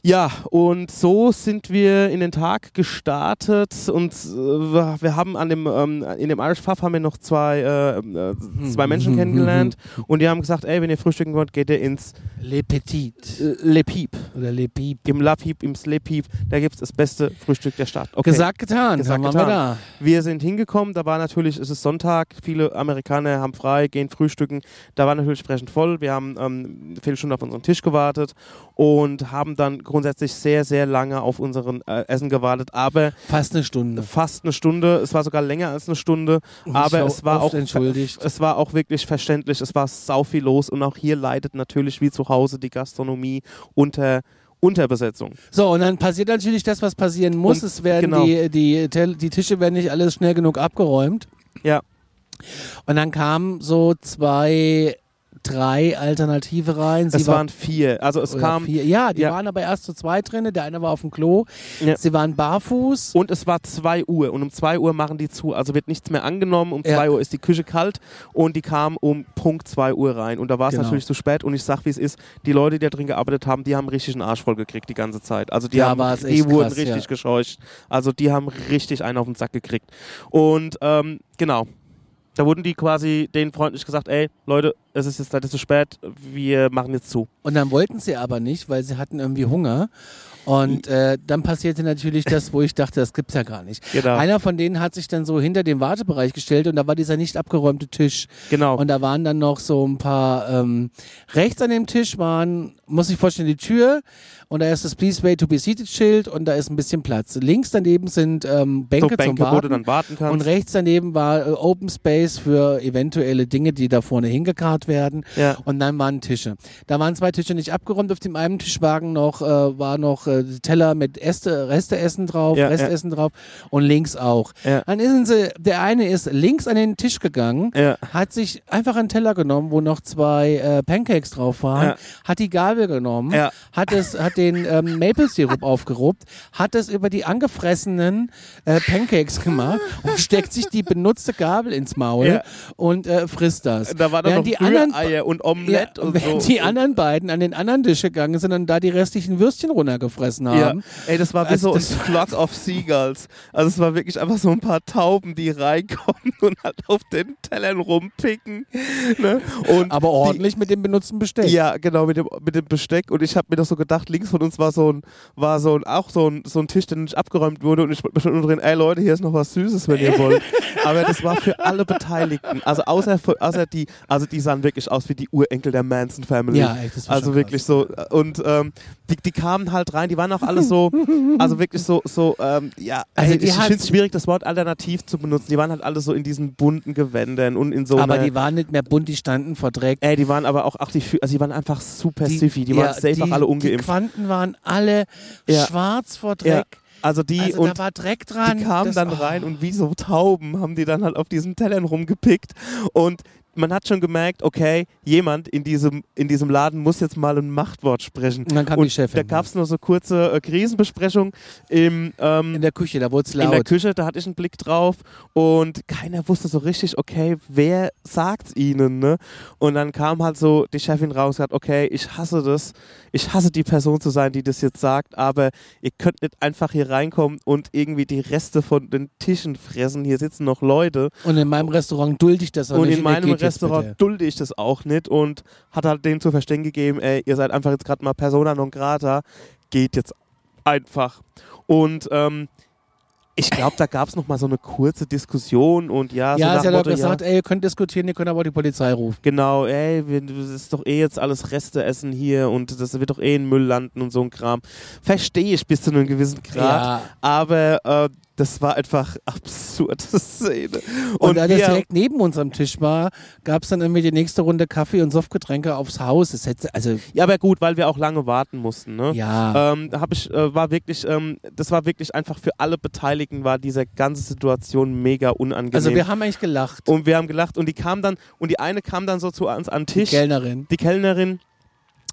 Ja, und so sind wir in den Tag gestartet und äh, wir haben an dem, ähm, in dem Irish Pub haben wir noch zwei, äh, äh, zwei Menschen kennengelernt und die haben gesagt, ey, wenn ihr frühstücken wollt, geht ihr ins Le Petit äh, Le Piep. Oder Le Piep. Im La Piep, im Le Piep, da gibt es das beste Frühstück der Stadt. Okay. Gesagt, getan. Gesagt, getan. wir da. Wir sind hingekommen, da war natürlich, es ist Sonntag, viele Amerikaner haben frei, gehen frühstücken, da war natürlich sprechend voll, wir haben ähm, eine Viertelstunde auf unseren Tisch gewartet und haben dann grundsätzlich sehr, sehr lange auf unseren äh, Essen gewartet, aber Fast eine Stunde. fast eine Stunde, es war sogar länger als eine Stunde, aber hab es war auch entschuldigt. es war auch wirklich verständlich, es war sau viel los und auch hier leidet natürlich wie zu Hause die Gastronomie unter Unterbesetzung. So, und dann passiert natürlich das, was passieren muss. Und- es werden genau. die, die, die Tische werden nicht alles schnell genug abgeräumt. Ja. Und dann kamen so zwei, drei Alternative rein. Sie es war- waren vier, also es kam vier. Ja, die ja. waren aber erst zu zweit drin. Der eine war auf dem Klo. Ja. Sie waren barfuß. Und es war 2 Uhr und um 2 Uhr machen die zu. Also wird nichts mehr angenommen. Um Ja. 2 Uhr ist die Küche kalt und die kamen um Punkt 2 Uhr rein. Und da war es Genau. natürlich zu spät. Und ich sag, wie es ist, die Leute, die da drin gearbeitet haben, die haben richtig einen Arsch voll gekriegt die ganze Zeit. Also die, Ja, haben, die wurden krass, richtig ja. gescheucht. Also die haben richtig einen auf den Sack gekriegt. Und ähm, genau. Da wurden die quasi denen freundlich gesagt, ey, Leute, es ist jetzt leider zu spät, wir machen jetzt zu. Und dann wollten sie aber nicht, weil sie hatten irgendwie Hunger. Und äh, dann passierte natürlich das, wo ich dachte, das gibt's ja gar nicht. Genau. Einer von denen hat sich dann so hinter den Wartebereich gestellt und da war dieser nicht abgeräumte Tisch. Genau. Und da waren dann noch so ein paar, ähm, rechts an dem Tisch waren, muss ich vorstellen, die Tür und da ist das Please Wait to be Seated Schild und da ist ein bisschen Platz. Links daneben sind ähm, Bänke, so Bänke, zum wo du Warten. dann warten kannst. Und rechts daneben war äh, Open Space für eventuelle Dinge, die da vorne hingekarrt werden. Ja. Und dann waren Tische. Da waren zwei Tische nicht abgeräumt. Auf dem einen Tischwagen noch äh, war noch äh, Teller mit Äste, Resteessen drauf, Ja, Restessen drauf und links auch. Ja. Dann ist sie, der eine ist links an den Tisch gegangen, Ja. hat sich einfach einen Teller genommen, wo noch zwei äh, Pancakes drauf waren, Ja. hat die Gabel genommen, Ja. hat es, hat den ähm, Maple Syrup aufgeruppt, hat es über die angefressenen äh, Pancakes gemacht und steckt sich die benutzte Gabel ins Maul Ja. und äh, frisst das. Da war dann noch die anderen Rühreier und ja, Omelette und und so. die anderen beiden an den anderen Tisch gegangen sind und da die restlichen Würstchen runtergefressen haben. Ja, ey, das war wie Also so ein das- Flock of Seagulls. Also es war wirklich einfach so ein paar Tauben, die reinkommen und halt auf den Tellern rumpicken. Ne? Aber ordentlich mit dem benutzten Besteck. Die, ja, genau, mit dem, mit dem Besteck. Und ich habe mir doch so gedacht, links von uns war so ein, war so ein, auch so ein, so ein Tisch, der nicht abgeräumt wurde. Und ich wollte schon nur drin, ey Leute, hier ist noch was Süßes, wenn ihr wollt. Aber das war für alle Beteiligten. Also außer, außer die, also die sahen wirklich aus wie die Urenkel der Manson Family. Ja, echt, das war Also wirklich so. Und ähm, die, die kamen halt rein, die waren auch alle so, also wirklich so, so, ähm, ja, Also ey, die ich finde es schwierig, das Wort alternativ zu benutzen. Die waren halt alle so in diesen bunten Gewändern und in so Aber die waren nicht mehr bunt, die standen vor Dreck. Ey, die waren aber auch, ach, die, also die waren einfach super süffig. Die waren safe die, auch alle Die ungeimpft. Quanten waren alle Ja. schwarz vor Ja. Dreck. Also die also und da war Dreck dran. die kamen Das- dann oh. rein und wie so Tauben haben die dann halt auf diesen Tellern rumgepickt und man hat schon gemerkt, okay, jemand in diesem, in diesem Laden muss jetzt mal ein Machtwort sprechen. Und dann kam und die Chefin. Da gab es nur so kurze äh, Krisenbesprechung im, ähm, In der Küche, da wurde es in der laut. Küche, da hatte ich einen Blick drauf und keiner wusste so richtig, okay, wer sagt's ihnen, ne? Und dann kam halt so die Chefin raus und hat, okay, ich hasse das, ich hasse die Person zu sein, die das jetzt sagt, aber ihr könnt nicht einfach hier reinkommen und irgendwie die Reste von den Tischen fressen. Hier sitzen noch Leute Und in meinem Restaurant dulde ich das auch und nicht. in meinem jetzt Restaurant bitte. dulde ich das auch nicht und hat halt denen zu verstehen gegeben, ey, ihr seid einfach jetzt gerade mal Persona non grata, geht jetzt einfach. Und ähm, ich glaube, da gab es mal so eine kurze Diskussion und ja, so Ja, nach sie hat doch Motto, gesagt, ja, ey, ihr könnt diskutieren, ihr könnt aber auch die Polizei rufen. genau, ey, wir, das ist doch eh jetzt alles Reste essen hier und das wird doch eh in Müll landen und so ein Kram. Verstehe ich bis zu einem gewissen Grad, Ja. aber äh, das war einfach absurde Szene. Und, Und, da das direkt neben unserem Tisch war, gab es dann irgendwie die nächste Runde Kaffee und Softgetränke aufs Haus. Das hätte, also, ja, aber gut, weil wir auch lange warten mussten. Ne? ja. Ähm, da hab ich, äh, war wirklich, ähm, das war wirklich einfach für alle Beteiligten war diese ganze Situation mega unangenehm. also wir haben eigentlich gelacht. und wir haben gelacht und die kam dann und die eine kam dann so zu uns an den Die Tisch. Kellnerin. die Kellnerin,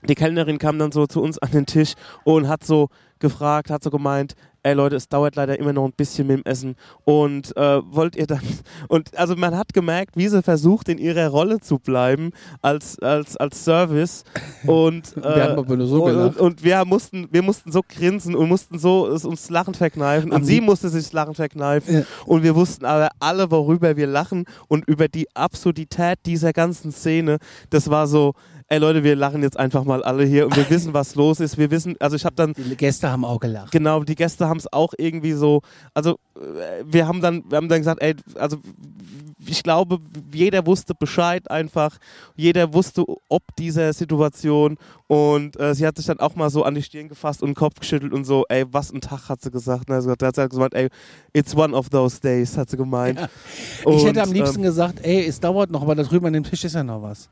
die Kellnerin kam dann so zu uns an den Tisch und hat so gefragt, hat so gemeint, ey Leute, es dauert leider immer noch ein bisschen mit dem Essen und äh, wollt ihr dann und also man hat gemerkt, wie sie versucht in ihrer Rolle zu bleiben als als als Service und äh, Wir haben aber nur so und, gelacht. und, wir mussten wir mussten so grinsen und mussten so es uns Lachen verkneifen Am und sie lieb- musste sich das Lachen verkneifen Ja. und wir wussten aber alle, worüber wir lachen und über die Absurdität dieser ganzen Szene. Das war so, ey Leute, wir lachen jetzt einfach mal alle hier und wir wissen, was los ist. Wir wissen, also ich habe dann, Die Gäste haben auch gelacht. genau, die Gäste haben es auch irgendwie so, also äh, wir haben dann, wir haben dann gesagt, ey, also ich glaube, jeder wusste Bescheid einfach. Jeder wusste ob dieser Situation und äh, sie hat sich dann auch mal so an die Stirn gefasst und den Kopf geschüttelt und so, ey, was ein Tag hat sie gesagt. Also, da hat sie gesagt, ey, it's one of those days, hat sie gemeint. Ja. Und, ich hätte am liebsten ähm, gesagt, ey, es dauert noch, aber da drüben an dem Tisch ist ja noch was.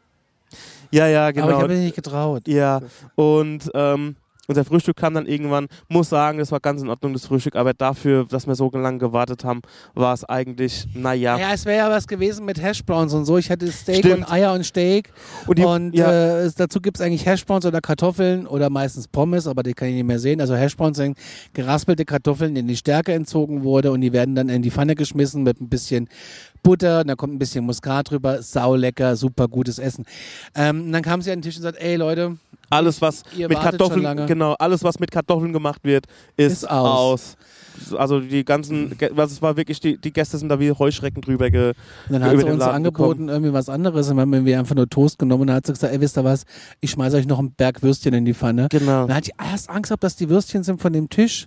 Ja, ja, Aber ich genau. habe mich nicht getraut. Ja, und ähm, unser Frühstück kam dann irgendwann, muss sagen, das war ganz in Ordnung, das Frühstück, aber dafür, dass wir so lange gewartet haben, war es eigentlich, naja. Ja, es wäre ja was gewesen mit Hashbrowns und so. Ich hätte Steak Stimmt. und Eier und Steak. Und die- und ja. äh, dazu gibt es eigentlich Hashbrowns oder Kartoffeln oder meistens Pommes, aber die kann ich nicht mehr sehen. Also Hashbrowns sind geraspelte Kartoffeln, denen die Stärke entzogen wurde und die werden dann in die Pfanne geschmissen mit ein bisschen Butter, da kommt ein bisschen Muskat drüber, saulecker, super gutes Essen. Ähm, und dann kam sie an den Tisch und sagt, ey Leute, Alles, was Ihr mit Kartoffeln, genau, alles, was mit Kartoffeln gemacht wird, ist, Ist aus. aus. Also die ganzen, also es war wirklich, die, die Gäste sind da wie Heuschrecken drüber ge, Und dann hat sie uns angeboten, irgendwie was anderes. Und dann haben wir einfach nur Toast genommen und dann hat sie gesagt, ey, wisst ihr was, ich schmeiße euch noch einen Berg Würstchen in die Pfanne. Genau. Und dann hatte ich erst Angst gehabt, dass die Würstchen sind von dem Tisch.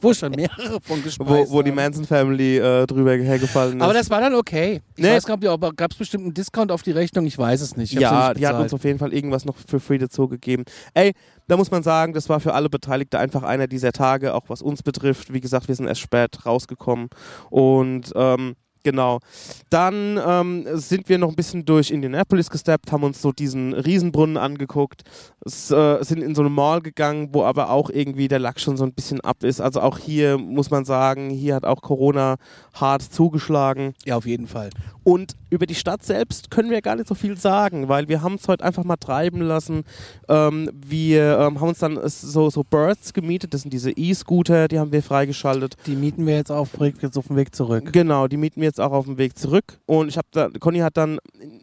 Wo schon mehrere von gespeist Wo, wo die. Manson Family äh, drüber hergefallen ist. Aber das war dann okay. Ich Nee. weiß gar nicht, gab es bestimmt einen Discount auf die Rechnung? Ich weiß es nicht. Ja, nicht die hat uns auf jeden Fall irgendwas noch für free dazu gegeben. Ey, da muss man sagen, das war für alle Beteiligte einfach einer dieser Tage, auch was uns betrifft. Wie gesagt, wir sind erst spät rausgekommen und ähm, Genau. Dann ähm, sind wir noch ein bisschen durch Indianapolis gesteppt, haben uns so diesen Riesenbrunnen angeguckt, s, äh, sind in so eine Mall gegangen, wo aber auch irgendwie der Lack schon so ein bisschen ab ist. Also auch hier muss man sagen, hier hat auch Corona hart zugeschlagen. Ja, auf jeden Fall. Und über die Stadt selbst können wir gar nicht so viel sagen, weil wir haben es heute einfach mal treiben lassen. Ähm, wir ähm, haben uns dann so, so Birds gemietet, das sind diese E-Scooter, die haben wir freigeschaltet. Die mieten wir jetzt auf, jetzt auf dem Weg zurück. Genau, die mieten wir jetzt auch auf dem Weg zurück. Und ich habe da, Conny hat dann,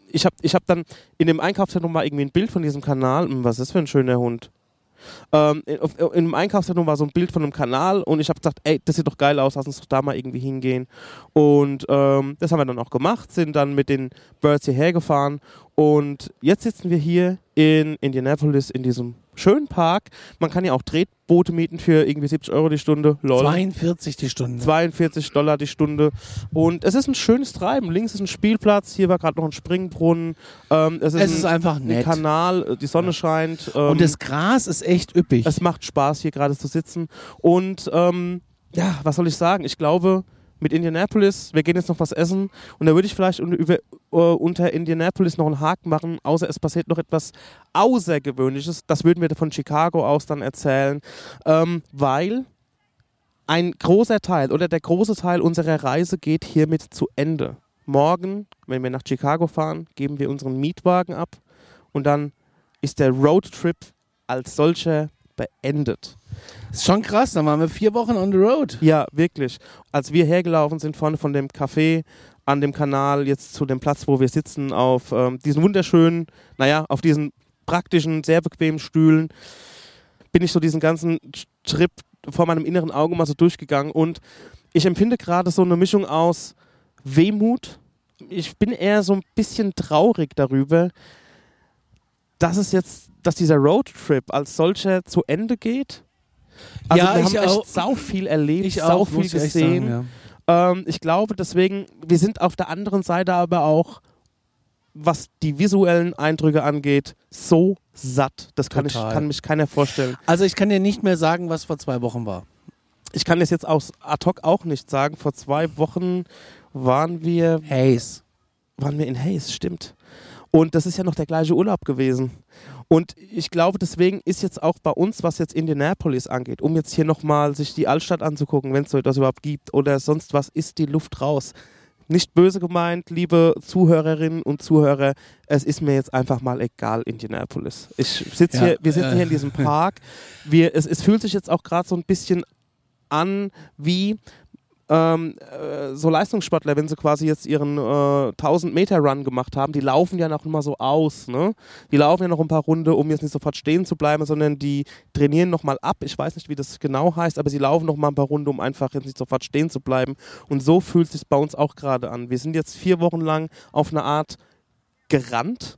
ich habe ich hab dann in dem Einkaufszentrum mal irgendwie ein Bild von diesem Kanal. Hm, Was ist das für ein schöner Hund? Ähm, in, auf, in dem Einkaufszentrum war so ein Bild von einem Kanal und ich habe gesagt, ey, das sieht doch geil aus, lass uns doch da mal irgendwie hingehen. Und ähm, das haben wir dann auch gemacht, sind dann mit den Birds hierher gefahren und jetzt sitzen wir hier in Indianapolis in diesem schönen Park. Man kann ja auch Tretboote mieten für irgendwie 70 Euro die Stunde. Lol. 42 die Stunde. 42 Dollar die Stunde. Und es ist ein schönes Treiben. Links ist ein Spielplatz, hier war gerade noch ein Springbrunnen. Ähm, es ist, es ein, ist einfach ein nett. Kanal, äh, die Sonne scheint. Ähm, Und das Gras ist echt üppig. es macht Spaß, hier gerade zu sitzen. Und ähm, ja, was soll ich sagen? Ich glaube, mit Indianapolis, wir gehen jetzt noch was essen. Und da würde ich vielleicht über, äh, unter Indianapolis noch einen Haken machen, außer es passiert noch etwas Außergewöhnliches. Das würden wir von Chicago aus dann erzählen. Ähm, weil ein großer Teil oder der große Teil unserer Reise geht hiermit zu Ende. Morgen, wenn wir nach Chicago fahren, geben wir unseren Mietwagen ab und dann ist der Roadtrip als solcher beendet. Ist schon krass, dann waren wir vier Wochen on the road. Ja, wirklich. Als wir hergelaufen sind vorne von dem Café an dem Kanal jetzt zu dem Platz, wo wir sitzen, auf ähm, diesen wunderschönen, naja, auf diesen praktischen, sehr bequemen Stühlen, bin ich so diesen ganzen Trip vor meinem inneren Auge mal so durchgegangen und ich empfinde gerade so eine Mischung aus Wehmut. Ich bin eher so ein bisschen traurig darüber, dass es jetzt, dass dieser Roadtrip als solcher zu Ende geht. Also Ja, wir ich haben auch. echt sau viel erlebt, Ich sau auch, viel muss ich gesehen. sagen, ja. Ähm, ich glaube deswegen, wir sind auf der anderen Seite aber auch, was die visuellen Eindrücke angeht, so satt. Das kann, ich, kann mich keiner vorstellen. Also ich kann dir nicht mehr sagen, was vor zwei Wochen war. ich kann das jetzt aus ad hoc auch nicht sagen. Vor zwei Wochen waren wir, Haze. waren wir in Hayes, stimmt. Und das ist ja noch der gleiche Urlaub gewesen. Und ich glaube, deswegen ist jetzt auch bei uns, was jetzt Indianapolis angeht, um jetzt hier nochmal sich die Altstadt anzugucken, wenn es so etwas überhaupt gibt oder sonst was, ist die Luft raus. Nicht böse gemeint, liebe Zuhörerinnen und Zuhörer, es ist mir jetzt einfach mal egal, Indianapolis. Ich sitz Ja, hier, wir sitzen äh. hier in diesem Park. Wir, es, es fühlt sich jetzt auch gerade so ein bisschen an wie ähm, äh, so Leistungssportler, wenn sie quasi jetzt ihren äh, 1000 Meter Run gemacht haben, die laufen ja noch mal so aus, ne? Die laufen ja noch ein paar Runde, um jetzt nicht sofort stehen zu bleiben, sondern die trainieren noch mal ab. Ich weiß nicht, wie das genau heißt, aber sie laufen noch mal ein paar Runden, um einfach jetzt nicht sofort stehen zu bleiben. Und so fühlt es sich bei uns auch gerade an. Wir sind jetzt vier Wochen lang auf eine Art gerannt,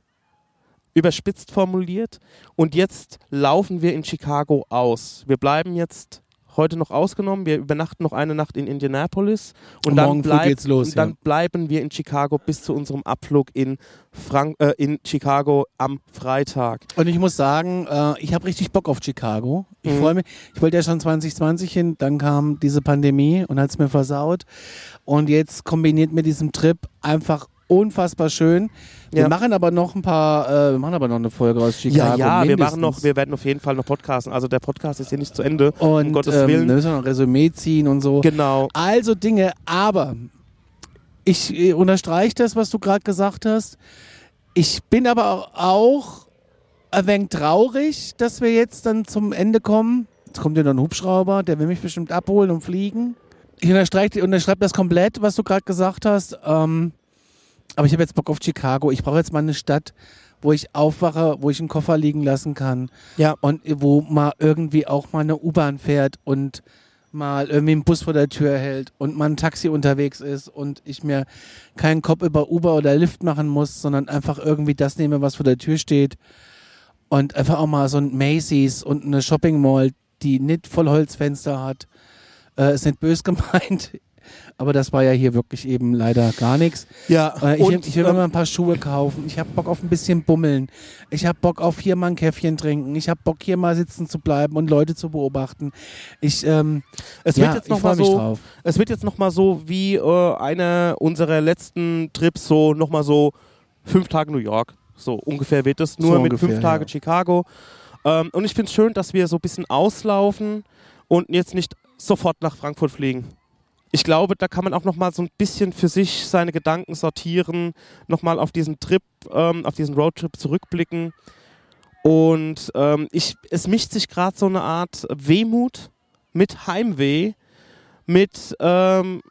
überspitzt formuliert, und jetzt laufen wir in Chicago aus. Wir bleiben jetzt heute noch ausgenommen. Wir übernachten noch eine Nacht in Indianapolis und, Und dann, bleib- los, und dann ja. bleiben wir in Chicago bis zu unserem Abflug in, Frank äh, in Chicago am Freitag. Und ich muss sagen, äh, ich habe richtig Bock auf Chicago. Ich Mhm. freue mich. Ich wollte ja schon 2020 hin, dann kam diese Pandemie und hat es mir versaut. Und jetzt kombiniert mit diesem Trip einfach unfassbar schön. Wir Ja. machen aber noch ein paar, äh, wir machen aber noch eine Folge aus Chicago. ja, ja, wir machen noch, wir werden auf jeden Fall noch podcasten. Also der Podcast ist hier nicht zu Ende, und um Gottes ähm, Willen. da müssen wir noch ein Resümee ziehen und so. Genau. Also Dinge, aber ich äh, unterstreiche das, was du gerade gesagt hast. Ich bin aber auch ein wenig traurig, dass wir jetzt dann zum Ende kommen. Jetzt kommt ja noch ein Hubschrauber, der will mich bestimmt abholen und fliegen. Ich unterstreiche unterschreibe das komplett, was du gerade gesagt hast. Ähm, aber ich habe jetzt Bock auf Chicago. Ich brauche jetzt mal eine Stadt, wo ich aufwache, wo ich einen Koffer liegen lassen kann Ja. und wo mal irgendwie auch mal eine U-Bahn fährt und mal irgendwie ein Bus vor der Tür hält und mal ein Taxi unterwegs ist und ich mir keinen Kopf über Uber oder Lyft machen muss, sondern einfach irgendwie das nehme, was vor der Tür steht und einfach auch mal so ein Macy's und eine Shopping Mall, die nicht Vollholzfenster hat. Äh, ist nicht bös gemeint, aber das war ja hier wirklich eben leider gar nichts. Ja, Äh, ich, und, ich will mir ähm, mal ein paar Schuhe kaufen. Ich habe Bock auf ein bisschen Bummeln. Ich habe Bock auf hier mal ein Käffchen trinken. Ich habe Bock hier mal sitzen zu bleiben und Leute zu beobachten. Ich, ähm, es ja, wird jetzt ich noch mal so, drauf. es wird jetzt noch mal so wie äh, einer unserer letzten Trips so noch mal so fünf Tage New York. So ungefähr wird es nur So mit ungefähr, fünf Tage ja. Chicago. Ähm, und ich finde es schön, dass wir so ein bisschen auslaufen und jetzt nicht sofort nach Frankfurt fliegen. Ich glaube, da kann man auch noch mal so ein bisschen für sich seine Gedanken sortieren, noch mal auf diesen Trip, ähm, auf diesen Roadtrip zurückblicken. Und ähm, ich, es mischt sich gerade so eine Art Wehmut mit Heimweh, mit ähm,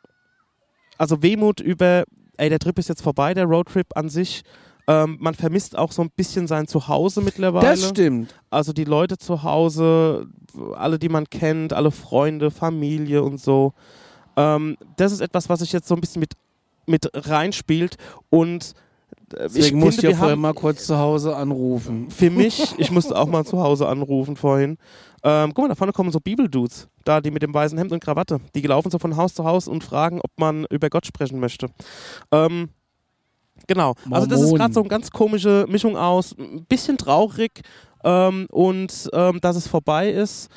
also Wehmut über, ey, der Trip ist jetzt vorbei, der Roadtrip an sich. Ähm, man vermisst auch so ein bisschen sein Zuhause mittlerweile. Das stimmt. Also die Leute zu Hause, alle, die man kennt, alle Freunde, Familie und so. Ähm, das ist etwas, was sich jetzt so ein bisschen mit, mit reinspielt. Und äh, Deswegen ich musste ja vorher mal kurz zu Hause anrufen. für mich, ich musste auch mal zu Hause anrufen vorhin. Ähm, guck mal, da vorne kommen so Bibeldudes, da die mit dem weißen Hemd und Krawatte. Die laufen so von Haus zu Haus und fragen, ob man über Gott sprechen möchte. Ähm, genau. Also das ist Mormonen. gerade so eine ganz komische Mischung aus, ein bisschen traurig ähm, und ähm, dass es vorbei ist,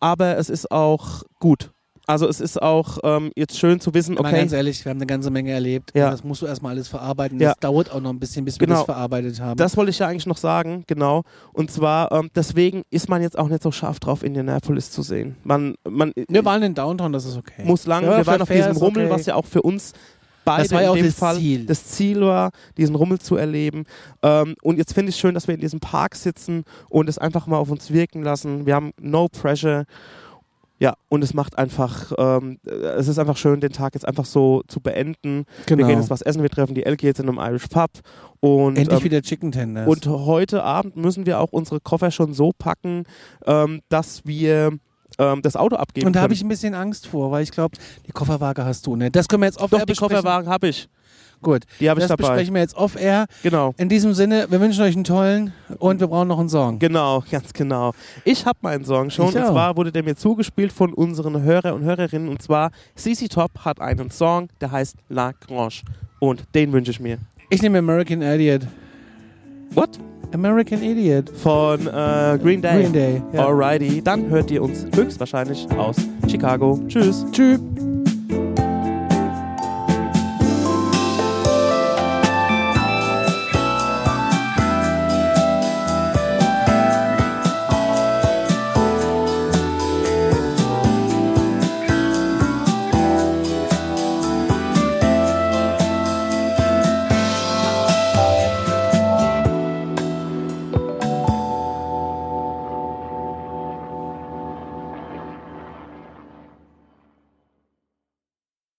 aber es ist auch gut. Also es ist auch ähm, jetzt schön zu wissen, okay, ganz ehrlich, wir haben eine ganze Menge erlebt. Ja. Das musst du erstmal alles verarbeiten. Ja. Das dauert auch noch ein bisschen, bis wir Genau. das verarbeitet haben. Das wollte ich ja eigentlich noch sagen, genau. Und zwar, ähm, deswegen ist man jetzt auch nicht so scharf drauf, Indianapolis zu sehen. Man, man wir waren in Downtown, das ist okay. muss lang, Ja, wir waren auf diesem Rummel, okay. was ja auch für uns beide Das war ja auch in dem das Fall Ziel. das Ziel war, diesen Rummel zu erleben. Ähm, und jetzt finde ich schön, dass wir in diesem Park sitzen und es einfach mal auf uns wirken lassen. Wir haben no pressure. Ja, und es macht einfach, ähm, äh, es ist einfach schön, den Tag jetzt einfach so zu beenden. genau. Wir gehen jetzt was essen, wir treffen die Elke jetzt in einem Irish Pub. Und, Endlich ähm, wieder Chicken Tenders. und heute Abend müssen wir auch unsere Koffer schon so packen, ähm, dass wir ähm, das Auto abgeben Und da habe können. ich ein bisschen Angst vor, weil ich glaube, die Kofferwaage hast du nicht. Das können wir jetzt off Doch, die. Kofferwagen habe ich. Gut, Die habe ich das dabei. besprechen wir jetzt off air. Genau. In diesem Sinne, wir wünschen euch einen tollen und wir brauchen noch einen Song. Genau, ganz genau. Ich habe meinen Song schon Ich und auch. zwar wurde der mir zugespielt von unseren Hörer und Hörerinnen und zwar CC Top hat einen Song, der heißt La Grange und den wünsche ich mir. Ich nehme American Idiot. What? American Idiot. Von äh, Green Day. Green Day. Ja. Alrighty, dann hört ihr uns höchstwahrscheinlich aus Chicago. Tschüss. Tschüss.